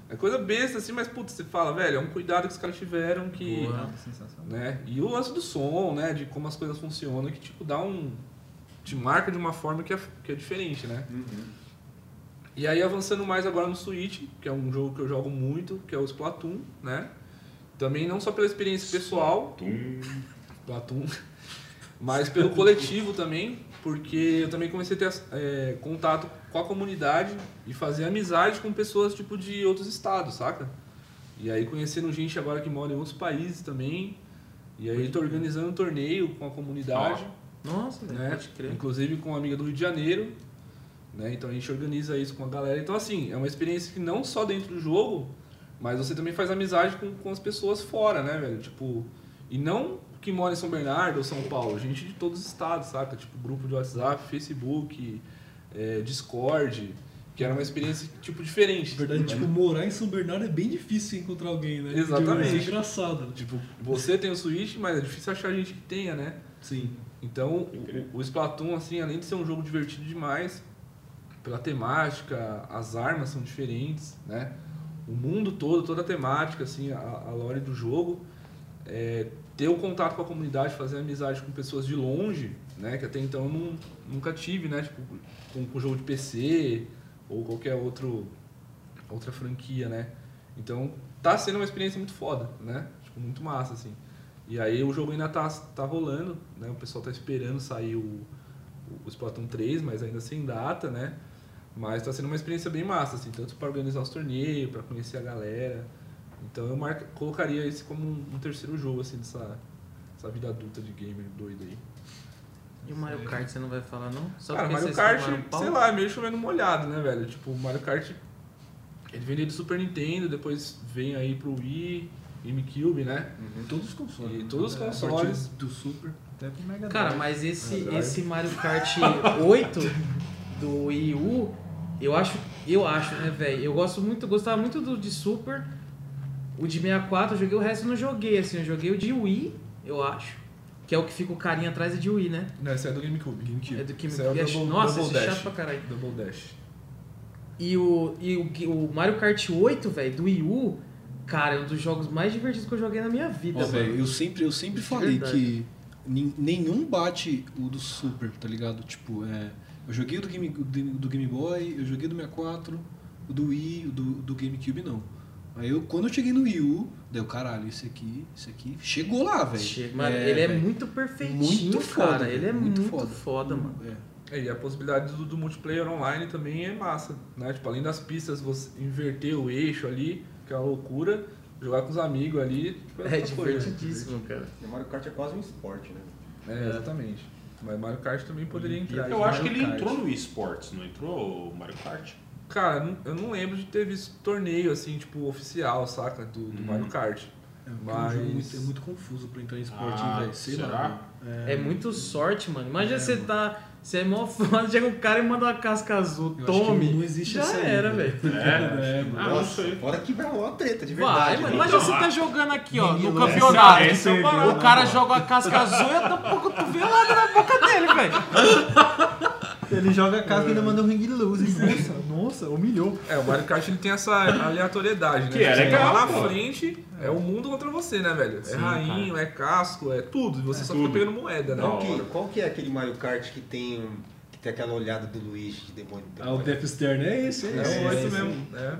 É coisa besta assim, mas putz, você fala, velho, é um cuidado que os caras tiveram que. Boa. Né? E o lance do som, né? De como as coisas funcionam, que tipo, dá um. te marca de uma forma que é, que é diferente, né? E aí avançando mais agora no Switch, que é um jogo que eu jogo muito, que é o Splatoon, né? Também não só pela experiência pessoal, Tum. Splatoon, mas pelo coletivo também, porque eu também comecei a ter é, contato com a comunidade e fazer amizade com pessoas tipo de outros estados, saca? E aí conhecendo gente agora que mora em outros países também. E aí tô organizando um torneio com a comunidade, Nossa, velho, né? pode crer. Inclusive com uma amiga do Rio de Janeiro, né? Então a gente organiza isso com a galera. Então assim, é uma experiência que não só dentro do jogo, mas você também faz amizade com, com as pessoas fora, né, velho? Tipo, e não que mora em São Bernardo ou São Paulo, gente de todos os estados, saca? Tipo, grupo de WhatsApp, Facebook, é, Discord, que era uma experiência, tipo, diferente. Na verdade, né? tipo, morar em São Bernardo é bem difícil encontrar alguém, né? Exatamente. É engraçado. Tipo, você tem o Switch, mas é difícil achar gente que tenha, né? Sim. Então, o, o Splatoon, assim, além de ser um jogo divertido demais, pela temática, as armas são diferentes, né? O mundo todo, toda a temática, assim, a, a lore do jogo, é, ter o contato com a comunidade, fazer amizade com pessoas de longe, né? Que até então eu não, nunca tive, né? Tipo, com, com jogo de PC ou qualquer outro, outra franquia, né? Então, tá sendo uma experiência muito foda, né? Tipo, muito massa, assim. E aí o jogo ainda tá, tá rolando, né? O pessoal tá esperando sair o, o Splatoon 3, mas ainda sem data, né? Mas tá sendo uma experiência bem massa, assim, tanto para organizar os torneios, para conhecer a galera. Então eu marca, colocaria esse como um, um terceiro jogo, assim, dessa, dessa vida adulta de gamer doido aí. E o Mario Kart você não vai falar, não? Só Cara, Mario Kart, sei lá, é meio chovendo molhado, né, velho? Tipo, o Mario Kart, ele veio do Super Nintendo, depois vem aí pro Wii, GameCube, né? Todos os consoles. E todos os É, a consoles. do Super. Até pro Mega Cara, mas esse, esse Mario Kart 8 do Wii U, eu acho, eu acho, né, velho? Eu gosto muito, gostava muito do de Super. O de 64 eu joguei, o resto eu não joguei, assim, eu joguei o de Wii, eu acho. Que é o que fica o carinha atrás é de Wii, né? Não, esse é do GameCube. É do que Esse é Double- Nossa, Double esse é Dash. chato pra caralho. Double Dash. E o, e o, o Mario Kart 8, velho, do Wii U, cara, é um dos jogos mais divertidos que eu joguei na minha vida, mano. velho, eu sempre, eu sempre falei Verdade. que nenhum bate o do Super, tá ligado? Tipo, é, eu joguei o do Game, do, Game Boy, eu joguei do 64, o do Wii, o do, do GameCube não. Aí eu, quando eu cheguei no Wii U, deu caralho, esse aqui, esse aqui chegou lá, velho. Chega, mano, ele é muito perfeitinho, Muito foda, cara. Ele é muito muito, foda. foda. mano. É. É, e a possibilidade do, do multiplayer online também é massa, né? Tipo, além das pistas, você inverter o eixo ali, que é uma loucura, jogar com os amigos ali, tipo, É outra coisa. divertidíssimo, cara. E o Mario Kart é quase um esporte, né? É, exatamente. Mas Mario Kart também poderia entrar. Eu acho que ele Mario Kart. entrou no esports, não entrou o Mario Kart? Cara, não- eu não lembro de ter visto torneio, assim, tipo, oficial, saca? Do, do Mario Kart. É, Mas- é muito, é muito confuso pra entrar em esporte, Ah, velho. Será? lá. É muito sorte, mano. Imagina você tá. Você é mó foda, chega um cara e manda uma casca azul. Eu acho que Tome. não existe Já essa aí, era, velho. velho. É, É, mano. Ah, não sei. Fora que vai rolar uma treta, de verdade. Vai, mano. né? Imagina você tá jogando aqui, ó, no campeonato. essa é a parada, o cara joga a casca azul e eu dou um cotovelada na boca dele, velho. Ele joga a casa e ainda manda um ring lose. Nossa, nossa, humilhou. É, o Mario Kart ele tem essa aleatoriedade, né? Que é legal, lá na frente, é o mundo contra você, né, velho? é rainho, é casco, é tudo. Você só tudo. fica pegando moeda, né? Qual que, qual que é aquele Mario Kart que tem, que tem aquela olhada do Luigi de demônio? Ah, o Death Stern é esse, é É, esse. o oito esse mesmo. É.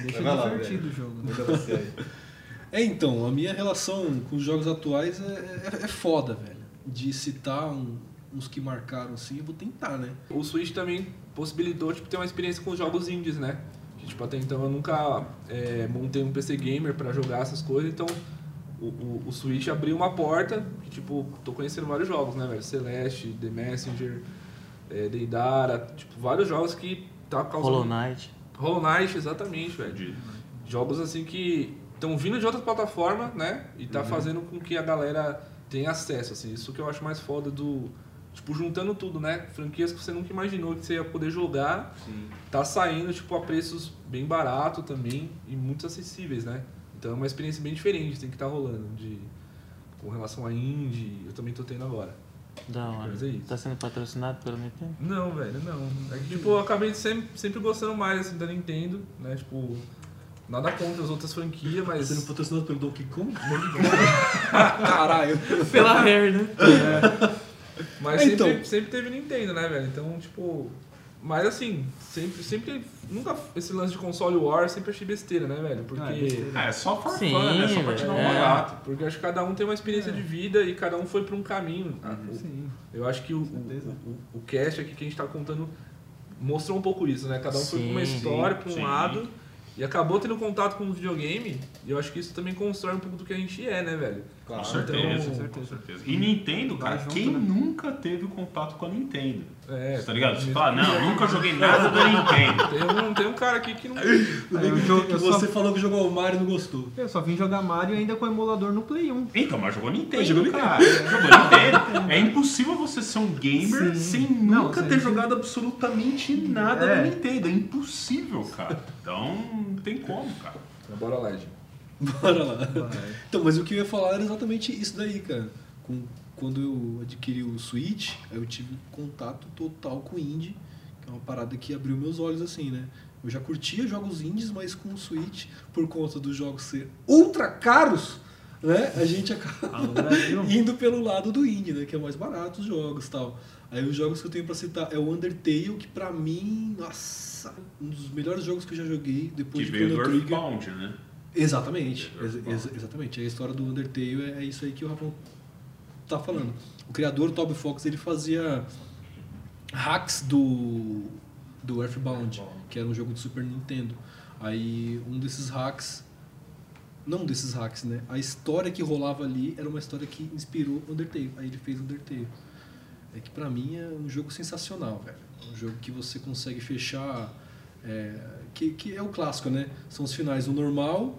Deixa Vai lá, divertido o jogo. né? É, então, a minha relação com os jogos atuais é, é, é foda, velho. De citar um- uns que marcaram assim, eu vou tentar, né? O Switch também possibilitou tipo, ter uma experiência com os jogos indies, né? Que, tipo, até então eu nunca é, montei um PC gamer pra jogar essas coisas, então o, o, o Switch abriu uma porta que, tipo, tô conhecendo vários jogos, né, velho? Celeste, The Messenger, é, Deidara, tipo, vários jogos que tá causando... Hollow Knight. Hollow Knight, exatamente, velho. Jogos assim que estão vindo de outras plataformas, né? E tá fazendo com que a galera tenha acesso, assim. Isso que eu acho mais foda do, tipo, juntando tudo, né? Franquias que você nunca imaginou que você ia poder jogar, tá saindo, tipo, a preços bem barato também e muito acessíveis, né? Então é uma experiência bem diferente, tem que estar rolando de com relação a indie, eu também tô tendo agora. Da hora. Mas é isso. Tá sendo patrocinado pela Nintendo? Não, velho, não. É que, tipo, eu acabei sempre, sempre gostando mais assim, da Nintendo, né? Tipo, nada contra as outras franquias, mas. Sendo patrocinado pelo Donkey Kong? Caralho. Pela Rare, né? Mas É, sempre, então. sempre teve Nintendo, né, velho? Então, tipo. Mas assim, sempre, sempre. Nunca. Esse lance de console war eu sempre achei besteira, né, velho? Porque. Ah, é besteira. É, só for Sim, fun, né? Só pra tirar um velho. barato. Porque eu acho que cada um tem uma experiência de vida e cada um foi pra um caminho. O- Sim. Eu acho que o, o, o, o cast aqui que a gente tá contando mostrou um pouco isso, né? Cada um foi pra uma Sim, história, pra um sim. lado, e acabou tendo contato com o videogame, e eu acho que isso também constrói um pouco do que a gente é, né, velho? Com Claro. certeza, então- com certeza. E Nintendo, cara, quem né? nunca teve contato com a Nintendo? É, Tá ligado? Você fala, não, nunca joguei nada da Nintendo. Tem um, tem um cara aqui que não. Aí eu, jogo, eu, você só, falou que jogou o Mario e não gostou. eu só vim jogar Mario ainda com o emulador no Play 1. Então, mas jogou Nintendo, jogou cara. Jogou Nintendo. É impossível você ser um gamer Sim. sem Não, nunca ter jogado absolutamente nada É. da Nintendo. É impossível, cara. Então, não tem como, cara. Bora lá, gente. Bora lá. Então, mas o que eu ia falar era exatamente isso daí, cara. Com, quando eu adquiri o Switch, aí eu tive contato total com o indie, que é uma parada que abriu meus olhos assim, né? Eu já curtia jogos indies, mas com o Switch, por conta dos jogos ser ultra caros, né? A gente acaba Brasil. indo pelo lado do indie, né? Que é mais barato os jogos e tal. Aí os jogos que eu tenho pra citar é o Undertale, que pra mim, nossa, um dos melhores jogos que eu já joguei depois Que de veio do Chrono Trigger. Earthbound, né? Exatamente, ex- ex- exatamente. A história do Undertale é, é isso aí que o Rafão tá falando. O criador, o Toby Fox, ele fazia hacks do, do Earthbound, que era um jogo de Super Nintendo. Aí um desses hacks, não um desses hacks, né? A história que rolava ali era uma história que inspirou Undertale. Aí ele fez Undertale. É que pra mim é um jogo sensacional, velho. É um jogo que você consegue fechar. é, que, que é o clássico, né? São os finais o normal,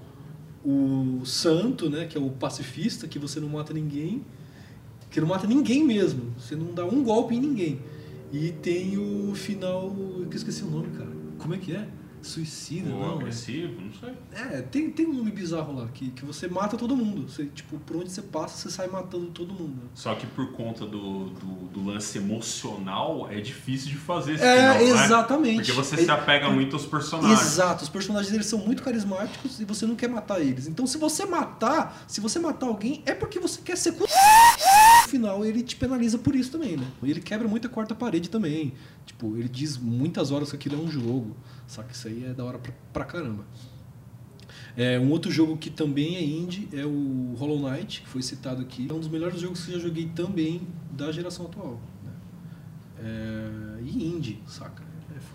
o santo, né? Que é o pacifista, que você não mata ninguém. Que não mata ninguém mesmo. Você não dá um golpe em ninguém. E tem o final. Eu esqueci o nome, cara. Como é que é? Suicida, Ou não? é? agressivo, não sei. É, tem, tem um nome bizarro lá, que, que você mata todo mundo. Você, tipo, por onde você passa, você sai matando todo mundo. Só que por conta do, do, do lance emocional, é difícil de fazer esse É, final, né? exatamente. Porque você É- se apega muito aos personagens. Exato, os personagens eles são muito carismáticos e você não quer matar eles. Então se você matar, se você matar alguém, é porque você quer ser no final ele te penaliza por isso também, né? E ele quebra muita quarta parede também. Tipo, ele diz muitas horas que aquilo é um jogo. Que isso aí é da hora pra, pra caramba. É, um outro jogo que também é indie é o Hollow Knight, que foi citado aqui. É um dos melhores jogos que eu já joguei também da geração atual. né? É, e indie, saca?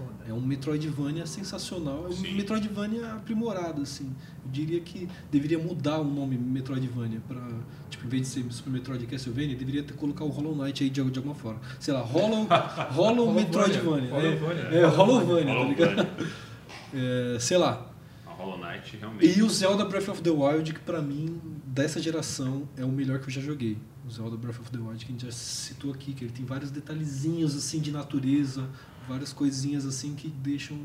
É foda. É um Metroidvania sensacional, é um Sim. Metroidvania aprimorado, assim. Eu diria que deveria mudar o nome Metroidvania para tipo, em vez de ser Super Metroid Castlevania, deveria ter colocar o Hollow Knight aí de, de alguma forma. Sei lá, Hollow, Hollow Metroidvania. Hollowvania. É, é Hollowvania, tá Hollow ligado? É, sei lá. A Hollow Knight realmente. E o Zelda Breath of the Wild, que pra mim, dessa geração, é o melhor que eu já joguei. O Zelda Breath of the Wild, que a gente já citou aqui, que ele tem vários detalhezinhos assim de natureza, várias coisinhas assim que deixam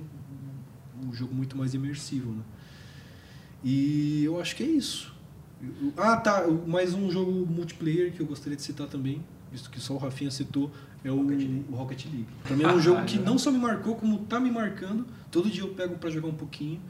o jogo muito mais imersivo, né? E eu acho que é isso. Ah, tá. Mais um jogo multiplayer que eu gostaria de citar também, visto que só o Rafinha citou, é o o Rocket League. Mim é um jogo que não só me marcou, como tá me marcando. Todo dia eu pego pra jogar um pouquinho.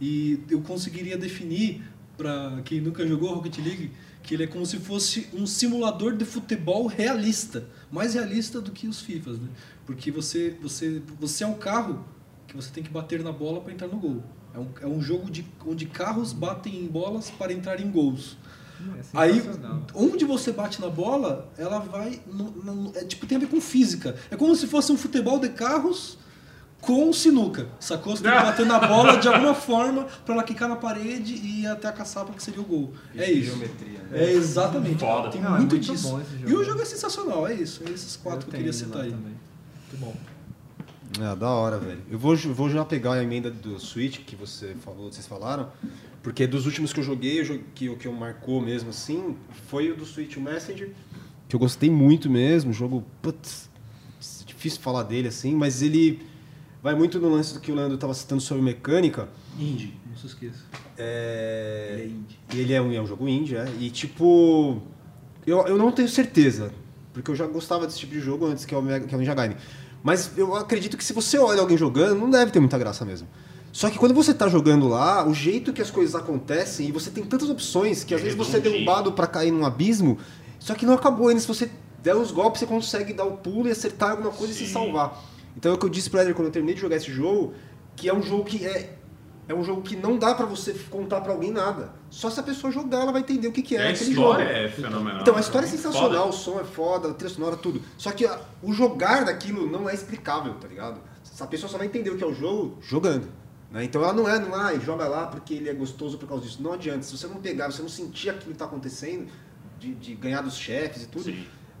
E eu conseguiria definir, pra quem nunca jogou Rocket League, que ele é como se fosse um simulador de futebol realista. Mais realista do que os FIFAs, né? Porque você, você, você é um carro que você tem que bater na bola para entrar no gol. É um, é um jogo de, onde carros batem em bolas para entrar em gols. É Aí, onde você bate na bola, ela vai. no- no- é, tipo, tem a ver com física. É como se fosse um futebol de carros com sinuca. Sacou? Você tem que bater na bola de alguma forma para ela quicar na parede e ir até a caçapa que seria o gol. É isso. Geometria, né? É exatamente. Foda. Tem Não, é muito, muito disso. bom esse E o jogo é sensacional, é isso. É esses quatro que eu queria citar aí. também. Muito bom. É, da hora, velho. Eu vou, vou já pegar a emenda do Switch que você falou, vocês falaram, porque dos últimos que eu joguei, eu joguei que, o que eu marcou mesmo assim, foi o do Switch o Messenger que eu gostei muito mesmo. Jogo, putz, difícil falar dele assim, mas ele vai muito no lance do que o Leandro estava citando sobre mecânica. Indie, não se esqueça. É... Ele é indie. E ele é um, é um jogo indie, é. E tipo. Eu, eu não tenho certeza. Porque eu já gostava desse tipo de jogo antes que é o, Mega- que é o Ninja Gaiden. Mas eu acredito que se você olha alguém jogando, não deve ter muita graça mesmo. Só que quando você tá jogando lá, o jeito que as coisas acontecem, e você tem tantas opções que às vezes você é derrubado pra cair num abismo, só que não acabou ainda. Se você der os golpes, você consegue dar o pulo e acertar alguma coisa e se Sim. salvar. Então é o que eu disse pro Eder quando eu terminei de jogar esse jogo, que é um jogo que é. É um jogo que não dá pra você contar pra alguém nada. Só se a pessoa jogar, ela vai entender o que, que é, a aquele história jogo. é fenomenal. Então, a história é Foda. sensacional, o som é foda, a trilha sonora, tudo. Só que o jogar daquilo não é explicável, tá ligado? A pessoa só vai entender o que é o jogo jogando. né? Então ela não é, não é, joga lá porque ele é gostoso por causa disso. Não adianta. Se você não pegar, se você não sentir aquilo que tá acontecendo, de, de ganhar dos chefes e tudo,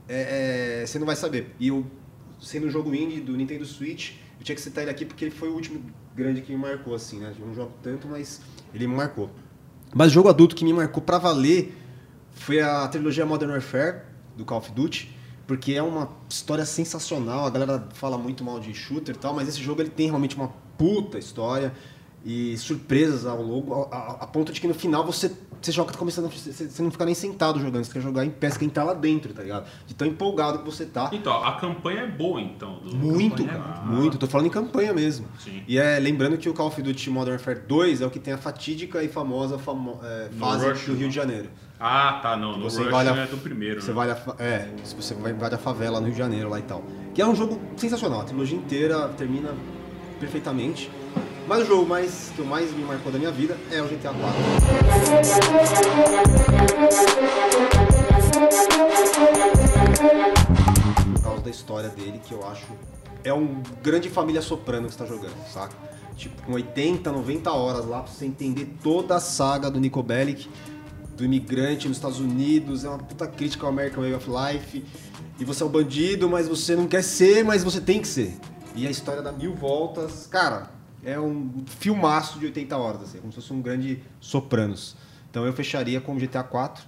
é, é, você não vai saber. E eu, sendo um jogo indie do Nintendo Switch, eu tinha que citar ele aqui porque ele foi o último grande que me marcou, assim, né? Eu não jogo tanto, mas ele me marcou. Mas o jogo adulto que me marcou pra valer foi a trilogia Modern Warfare, do Call of Duty, porque é uma história sensacional. A galera fala muito mal de shooter e tal, mas esse jogo ele tem realmente uma puta história e surpresas ao longo, a, a- a ponto de que no final você, você joga, tá começando, a- você, você não fica nem sentado jogando, você quer jogar em pé, você quer entrar lá dentro, tá ligado? De tão empolgado que você tá. Então, a campanha é boa, então. Muito, é cara, muito muito. Tô falando em campanha mesmo. Sim. E é lembrando que o Call of Duty Modern Warfare 2 é o que tem a fatídica e famosa famo- é, fase Rush, do Rio não. de Janeiro. Ah, tá, não. No Você Rush vai lá- é do primeiro, Você né? vai a, é, se você vai invade a favela no Rio de Janeiro lá e tal. Que é um jogo sensacional, a trilogia inteira termina perfeitamente. Mas o jogo mais, que mais me marcou da minha vida é o GTA 4. Por causa da história dele, que eu acho é um grande família soprano que você tá jogando, saca? Tipo, com 80, 90 horas lá pra você entender toda a saga do Nico Bellic, do imigrante nos Estados Unidos, é uma puta crítica ao American Way of Life. E você é um bandido, mas você não quer ser, mas você tem que ser. E a história dá mil voltas. Cara, é um filmaço de 80 horas, assim, como se fosse um grande Sopranos. Então eu fecharia com o GTA 4,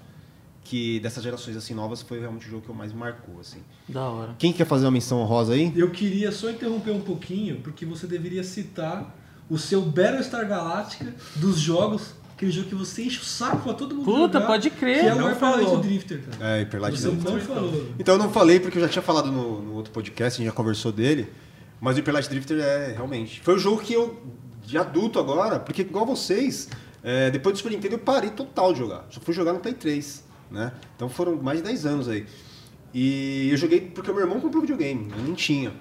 que dessas gerações assim novas foi realmente o jogo que eu mais me marcou, assim. Da hora. Quem quer fazer uma menção honrosa aí? Eu queria só interromper um pouquinho, porque você deveria citar o seu Battlestar Galactica dos jogos, aquele jogo que você enche o saco pra todo mundo Puta, jogar, pode crer, que é o não Hyper falou. Light Drifter, cara. É, Hyper Light Você Drifter. não falou. Então eu não falei porque eu já tinha falado no, no outro podcast, a gente já conversou dele. Mas o Hyper Light Drifter é realmente. Foi o jogo que eu, de adulto agora, porque igual vocês, é, depois do Super Nintendo eu parei total de jogar. Só fui jogar no Play 3, né? Então foram mais de 10 anos aí. E eu joguei porque meu irmão comprou videogame, eu nem tinha.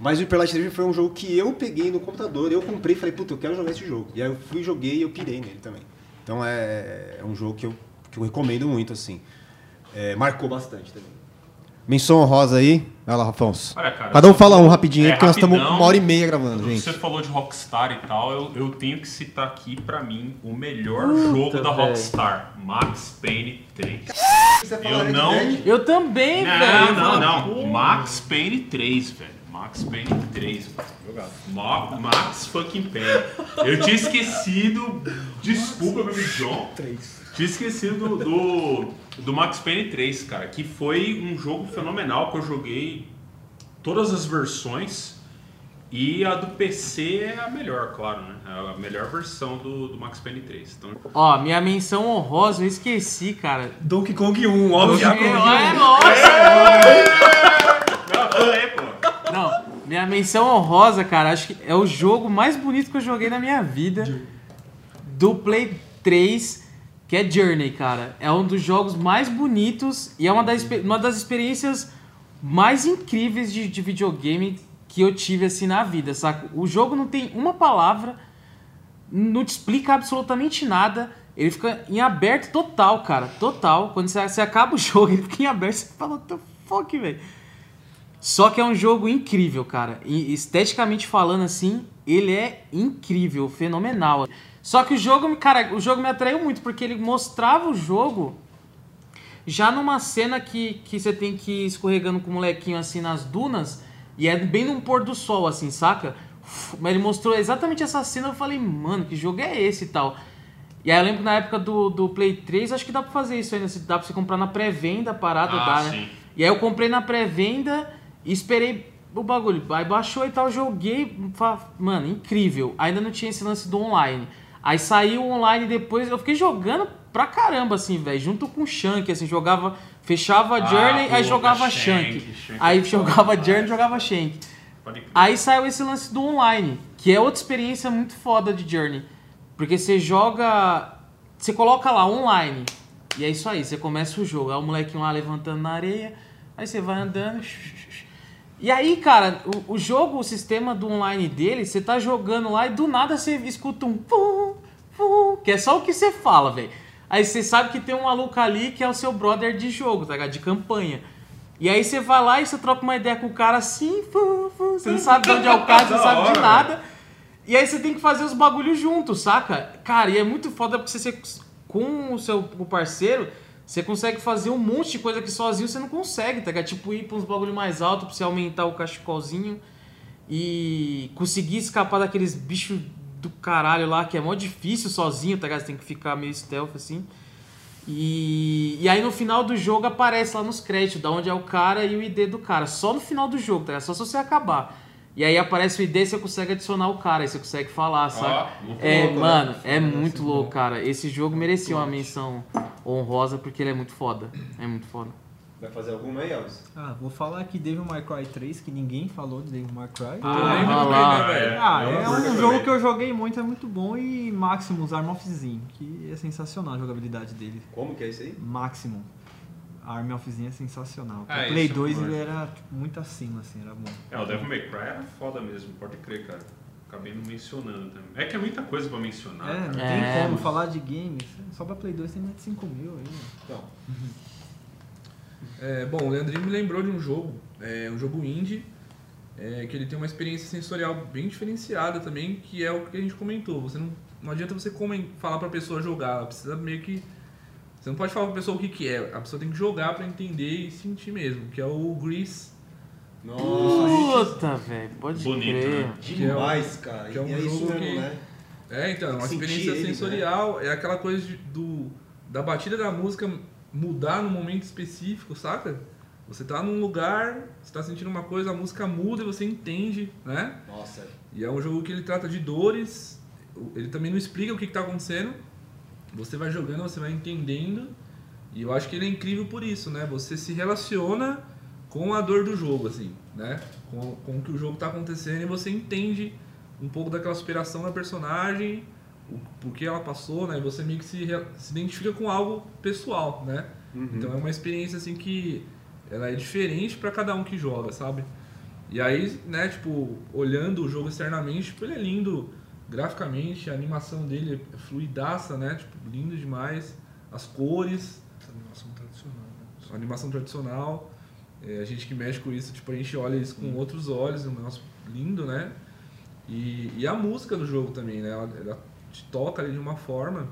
Mas o Hyper Light Drifter foi um jogo que eu peguei no computador, eu comprei e falei, puta, eu quero jogar esse jogo. E aí eu fui, joguei e eu pirei nele também. Então é, é um jogo que eu, que eu recomendo muito, assim. É, marcou bastante também. Menção honrosa aí. Vai lá, Afonso. Olha, cara, Cada um fala um rapidinho aí, É, porque nós estamos rapidão. uma hora e meia gravando, gente. Você falou de Rockstar e tal, eu, eu tenho que citar aqui pra mim o melhor Puta, jogo da velho. Rockstar, Max Payne 3. Você Eu Red não-? Eu também, Não, velho. não, não. Pô. Max Payne 3, velho. Max Payne 3, velho. Ma- Max fucking Payne. Eu tinha esquecido. Desculpa, meu John. Tinha esquecido do, do, Max Payne 3, cara. Que foi um jogo fenomenal que eu joguei todas as versões. E a do PC é a melhor, claro, né? É a melhor versão do, do Max Payne 3. Então, Ó, minha menção honrosa, eu esqueci, cara. Donkey Kong 1, óbvio. É, nossa! não, falei, pô. Não, minha menção honrosa, cara, acho que é o jogo mais bonito que eu joguei na minha vida. Do Play 3, que é Journey, cara. É um dos jogos mais bonitos e é uma das, uma das experiências mais incríveis de, de videogame que eu tive assim na vida, saca? O jogo não tem uma palavra, não te explica absolutamente nada. Ele fica em aberto total, cara. Total. Quando você, você acaba o jogo, ele fica em aberto, você fala, what the fuck, velho? Só que é um jogo incrível, cara. E esteticamente falando assim, ele é incrível, fenomenal. Só que o jogo, me- cara, o jogo me atraiu muito porque ele mostrava o jogo já numa cena que, que você tem que ir escorregando com o molequinho assim nas dunas e é bem num pôr do sol assim, saca? Mas ele mostrou exatamente essa cena, eu falei, mano, que jogo é esse e tal. E aí eu lembro que na época do, do Play 3, acho que dá pra fazer isso ainda, dá pra você comprar na pré-venda parada, Ah, dá, né? sim. E aí eu comprei na pré-venda e esperei o bagulho. Aí baixou e tal, joguei. Mano, incrível. Ainda não tinha esse lance do online. Aí saiu o online depois, eu fiquei jogando pra caramba, assim, velho. Junto com o Shank, assim, jogava. Fechava Ah, Journey, aí jogava Shank, Shank. Shank Aí é jogava foda, Journey, é. jogava Shank. Aí saiu esse lance do online, que é outra experiência muito foda de Journey. Porque você joga. Você coloca lá online. E é isso aí, você começa o jogo. Aí o molequinho lá levantando na areia. Aí você vai andando. E aí, cara, o, o jogo, o sistema do online dele, você tá jogando lá e do nada você escuta um. Fum, fum, que é só o que você fala, velho. Aí você sabe que tem um maluco ali que é o seu brother de jogo, tá ligado? De campanha. E aí você vai lá e você troca uma ideia com o cara assim, fu, fu, você não sabe de onde é o cara, você não sabe de nada. E aí você tem que fazer os bagulhos juntos, saca? Cara, e é muito foda porque você, com o seu o parceiro, você consegue fazer um monte de coisa que sozinho você não consegue, tá ligado? Tipo, ir pra uns bagulho mais alto pra você aumentar o cachecolzinho e conseguir escapar daqueles bichos do caralho lá, que é mó difícil sozinho, tá? Você tem que ficar meio stealth assim. E, e aí no final do jogo aparece lá nos créditos da onde é o cara e o ID do cara. Só no final do jogo, tá? Só se você acabar. E aí aparece o ID e você consegue adicionar o cara, aí você consegue falar, sabe? Muito É, louco, né? mano, é muito louco, cara. Esse jogo merecia uma menção honrosa porque ele é muito foda. É muito foda. Vai fazer alguma aí, Elvis? Ah, vou falar aqui Devil May Cry 3, que ninguém falou de Devil May Cry. Ah, ah né, velho? Ah, é curto um também. jogo que eu joguei muito, é muito bom. E Maximus Arm of Zin, que é sensacional a jogabilidade dele. Como que é isso aí? Maximum. A Arm of Zin é sensacional. Ah, o Play isso, 2 eu ele era tipo, muito acima, assim, era bom. É, o Devil May Cry era foda mesmo, pode crer, cara. Acabei não mencionando também. É que é muita coisa pra mencionar. É, não tem É, como falar de games. Só pra Play 2 tem mais de 5 mil aí. né? Então, É, bom, o Leandrinho me lembrou de um jogo, é, um jogo indie, é, que ele tem uma experiência sensorial bem diferenciada também, que é o que a gente comentou. Você não, não adianta você falar pra pessoa jogar, ela precisa meio que. Você não pode falar pra pessoa o que, que é, a pessoa tem que jogar pra entender e sentir mesmo, que é o Grease. nossa, Puta, velho, pode Bonito, crer. né? que é um- demais, cara. que é um e é isso jogo mesmo, que- né? É, então, é uma experiência ele, né? sensorial, é aquela coisa de- do, da batida da música mudar num momento específico, saca? Você tá num lugar, você tá sentindo uma coisa, a música muda e você entende, né? Nossa, E é um jogo que ele trata de dores, ele também não explica o que, que tá acontecendo, você vai jogando, você vai entendendo, e eu acho que ele é incrível por isso, né? Você se relaciona com a dor do jogo, assim, né? Com, com o que o jogo tá acontecendo e você entende um pouco daquela superação da personagem, o por que ela passou, né? E você meio que se, se identifica com algo pessoal, né? Então é uma experiência assim que ela é diferente para cada um que joga, sabe? E aí, né, tipo, olhando o jogo externamente, tipo, ele é lindo graficamente, a animação dele é fluidaça, né? Tipo, lindo demais. As cores, Essa animação tradicional, né? a animação tradicional. É, a gente que mexe com isso, tipo, a gente olha isso com outros olhos, é um negócio lindo, né? E, e a música do jogo também, né? Ela, ela te toca ali de uma forma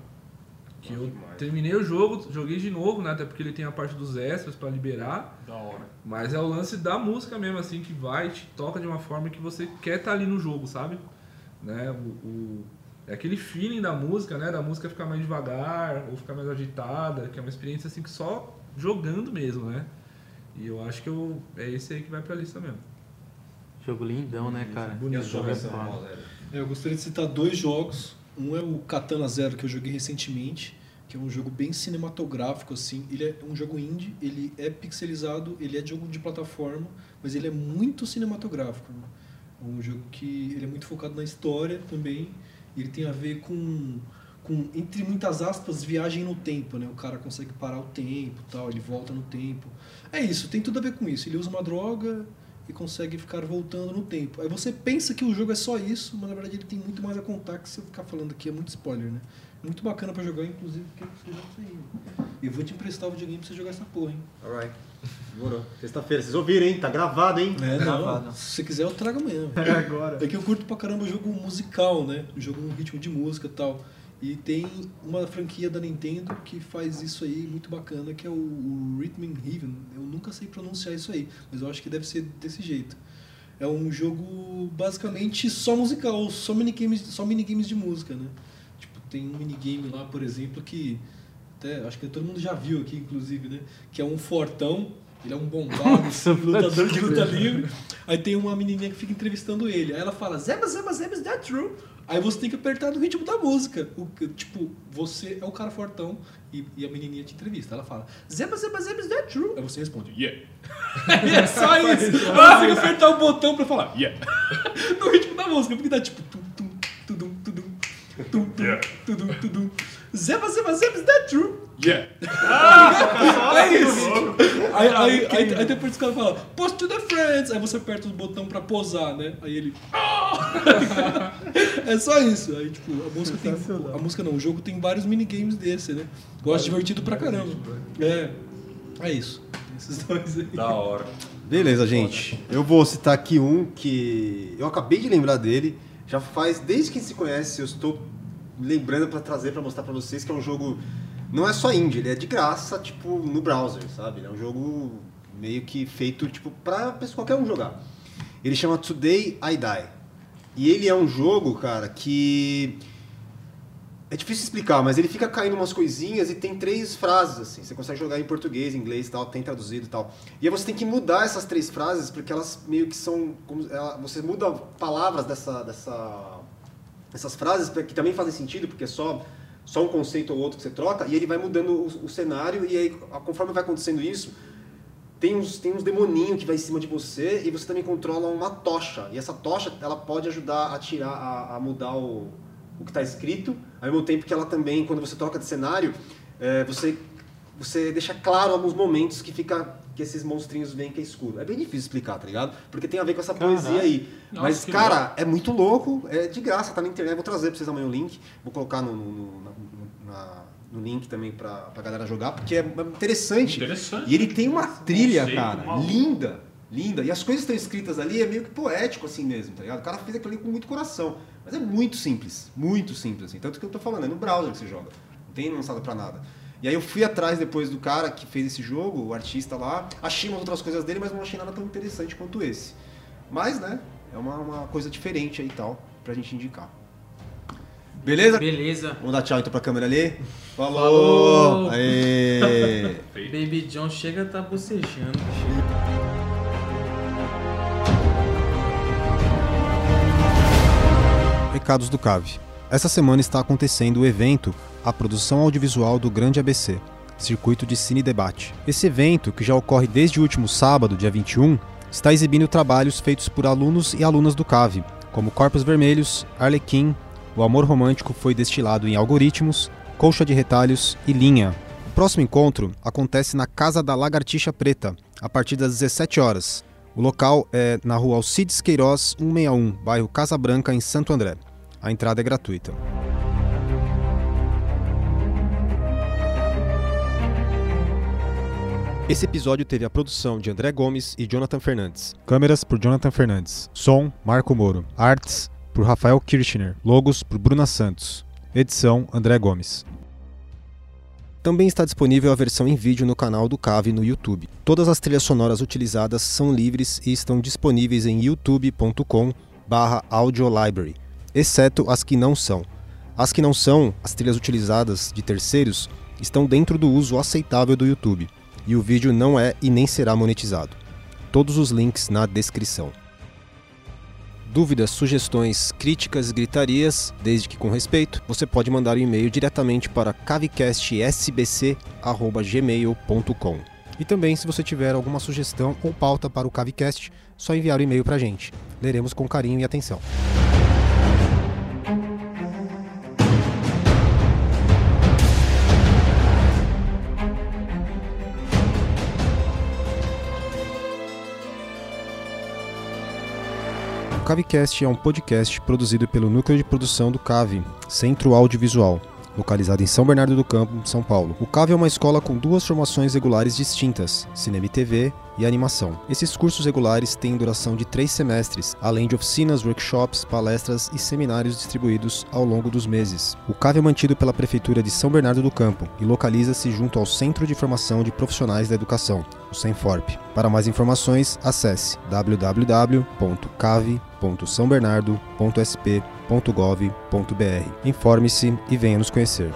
que Nossa, eu demais. terminei o jogo, joguei de novo, né? Até porque ele tem a parte dos extras pra liberar. Da hora. Mas é o lance da música mesmo, assim, que vai e te toca de uma forma que você quer estar ali no jogo, sabe? Né? O, o- é aquele feeling da música, né? Da música ficar mais devagar ou ficar mais agitada, que é uma experiência assim que só jogando mesmo, né? E eu acho que eu, é esse aí que vai pra lista mesmo. Jogo lindão, né, cara? Bonito. foda. Rosa? É, eu gostaria de citar dois jogos. Um é o Katana Zero, que eu joguei recentemente, que é um jogo bem cinematográfico, assim. Ele é um jogo indie, ele é pixelizado, ele é jogo de plataforma, mas ele é muito cinematográfico. né? É um jogo que ele é muito focado na história também. Ele tem a ver com, com, entre muitas aspas, viagem no tempo, né? O cara consegue parar o tempo tal, ele volta no tempo. É isso, tem tudo a ver com isso. Ele usa uma droga e consegue ficar voltando no tempo. Aí você pensa que o jogo é só isso, mas na verdade ele tem muito mais a contar que se eu ficar falando aqui é muito spoiler, né? Muito bacana pra jogar, inclusive, porque você aí. né? Eu vou te emprestar o videogame pra você jogar essa porra, hein? Alright. Demorou. Sexta-feira, vocês ouviram, hein? Tá gravado, hein? É, Gravado. não. Se você quiser, eu trago amanhã. É agora. É que eu curto pra caramba jogo musical, né? Jogo no ritmo de música e tal. E tem uma franquia da Nintendo que faz isso aí muito bacana, que é o, o Rhythm Heaven. Eu nunca sei pronunciar isso aí, mas eu acho que deve ser desse jeito. É um jogo basicamente só musical, só minigames, só minigames de música, né? Tipo, tem um minigame lá, por exemplo, que até acho que todo mundo já viu aqui, inclusive, né? Que é um fortão Ele é um bombado, lutador de luta livre. Aí tem uma menininha que fica entrevistando ele. Aí ela fala, Zeba, Zeba, Zeba, is that true? Aí você tem que apertar no ritmo da música. O, tipo, você é o cara fortão e, e a menininha te entrevista. Ela fala, Zeba, Zeba, Zeba, is that true? Aí você responde, yeah. Aí é só isso. Você tem que apertar o botão pra falar, yeah. no ritmo da música. Porque dá tipo, tum, tum, tudum, tudum, tum, tum, tudum, tudum. Zeba, Zeba, Zeba, is that true? Yeah! É isso. Aí, aí, aí, aí depois os caras falam, post to the friends. Aí você aperta o botão pra posar, né? Aí ele. "Ah!" é só isso. Aí, tipo, a música tem. A música não, o jogo tem vários minigames desse, né? Gosto divertido pra caramba. É. É isso. Esses dois aí. Da hora. Beleza, gente. Eu vou citar aqui um que eu acabei de lembrar dele. Já faz, desde que se conhece, eu estou lembrando pra trazer, pra mostrar pra vocês que é um jogo. Não é só indie, ele é de graça, tipo, no browser, sabe? É um jogo meio que feito, tipo, pra qualquer um jogar. Ele chama Today I Die. E ele é um jogo, cara, que. É difícil explicar, mas ele fica caindo umas coisinhas e tem três frases, assim. Você consegue jogar em português, inglês e tal, tem traduzido e tal. E aí você tem que mudar essas três frases, porque elas meio que são. como- ela- você muda palavras dessa, dessa, dessas frases, que também fazem sentido, porque é só, só um conceito ou outro que você troca, e ele vai mudando o, o cenário, e aí, conforme vai acontecendo isso, tem uns, tem uns demoninhos que vai em cima de você e você também controla uma tocha. E essa tocha, ela pode ajudar a tirar, a, a mudar o, o que está escrito, ao mesmo tempo que ela também, quando você troca de cenário, é, você, você deixa claro alguns momentos que fica que esses monstrinhos veem que é escuro. É bem difícil explicar, tá ligado? Porque tem a ver com essa poesia aí. Nossa, Mas, cara, é muito louco, é de graça, tá na internet. Vou trazer pra vocês amanhã o link. Vou colocar no, no, no- na- no link também pra, pra galera jogar, porque é interessante. Interessante. E ele tem uma trilha, Conceito cara, maluco. linda, linda. E as coisas estão escritas ali é meio que poético assim mesmo, tá ligado? O cara fez aquilo ali com muito coração. Mas é muito simples, muito simples, assim. Tanto que eu tô falando, é no browser que você joga. Não tem lançado pra nada. E aí eu fui atrás depois do cara que fez esse jogo, o artista lá, achei umas outras coisas dele, mas não achei nada tão interessante quanto esse. Mas, né, é uma, uma coisa diferente aí e tal, pra gente indicar. Beleza? Beleza. Vamos dar tchau então pra câmera ali? Falou! Falou! Aê! Baby John chega tá bocejando. Recados do CAV. Essa semana está acontecendo o evento A Produção Audiovisual do Grande ABC, Circuito de Cine Debate. Esse evento, que já ocorre desde o último sábado, dia 21, está exibindo trabalhos feitos por alunos e alunas do CAV, como Corpos Vermelhos, Arlequim, O Amor Romântico foi destilado em Algoritmos, Colcha de Retalhos e Linha. O próximo encontro acontece na Casa da Lagartixa Preta, a partir das 17 horas. O local é na rua Alcides Queiroz, 161, bairro Casa Branca, em Santo André. A entrada é gratuita. Esse episódio teve a produção de André Gomes e Jonathan Fernandes. Câmeras por Jonathan Fernandes. Som, Marco Moro. Artes por Rafael Kirchner. Logos por Bruna Santos. Edição, André Gomes. Também está disponível a versão em vídeo no canal do Cave no YouTube. Todas as trilhas sonoras utilizadas são livres e estão disponíveis em youtube.com audiolibrary, exceto as que não são. As que não são, as trilhas utilizadas de terceiros, estão dentro do uso aceitável do YouTube, e o vídeo não é e nem será monetizado. Todos os links na descrição. Dúvidas, sugestões, críticas, gritarias, desde que com respeito, você pode mandar um e-mail diretamente para cavecastsbc@gmail.com. E também, se você tiver alguma sugestão ou pauta para o Cavecast, só enviar o e-mail para a gente. Leremos com carinho e atenção. O Cavecast é um podcast produzido pelo Núcleo de Produção do Cave, Centro Audiovisual, localizado em São Bernardo do Campo, São Paulo. O Cave é uma escola com duas formações regulares distintas, cinema e TV e animação. Esses cursos regulares têm duração de três semestres, além de oficinas, workshops, palestras e seminários distribuídos ao longo dos meses. O Cave é mantido pela Prefeitura de São Bernardo do Campo e localiza-se junto ao Centro de Formação de Profissionais da Educação, o CENFORP. Para mais informações, acesse www.cave.sãobernardo.sp.gov.br. Informe-se e venha nos conhecer.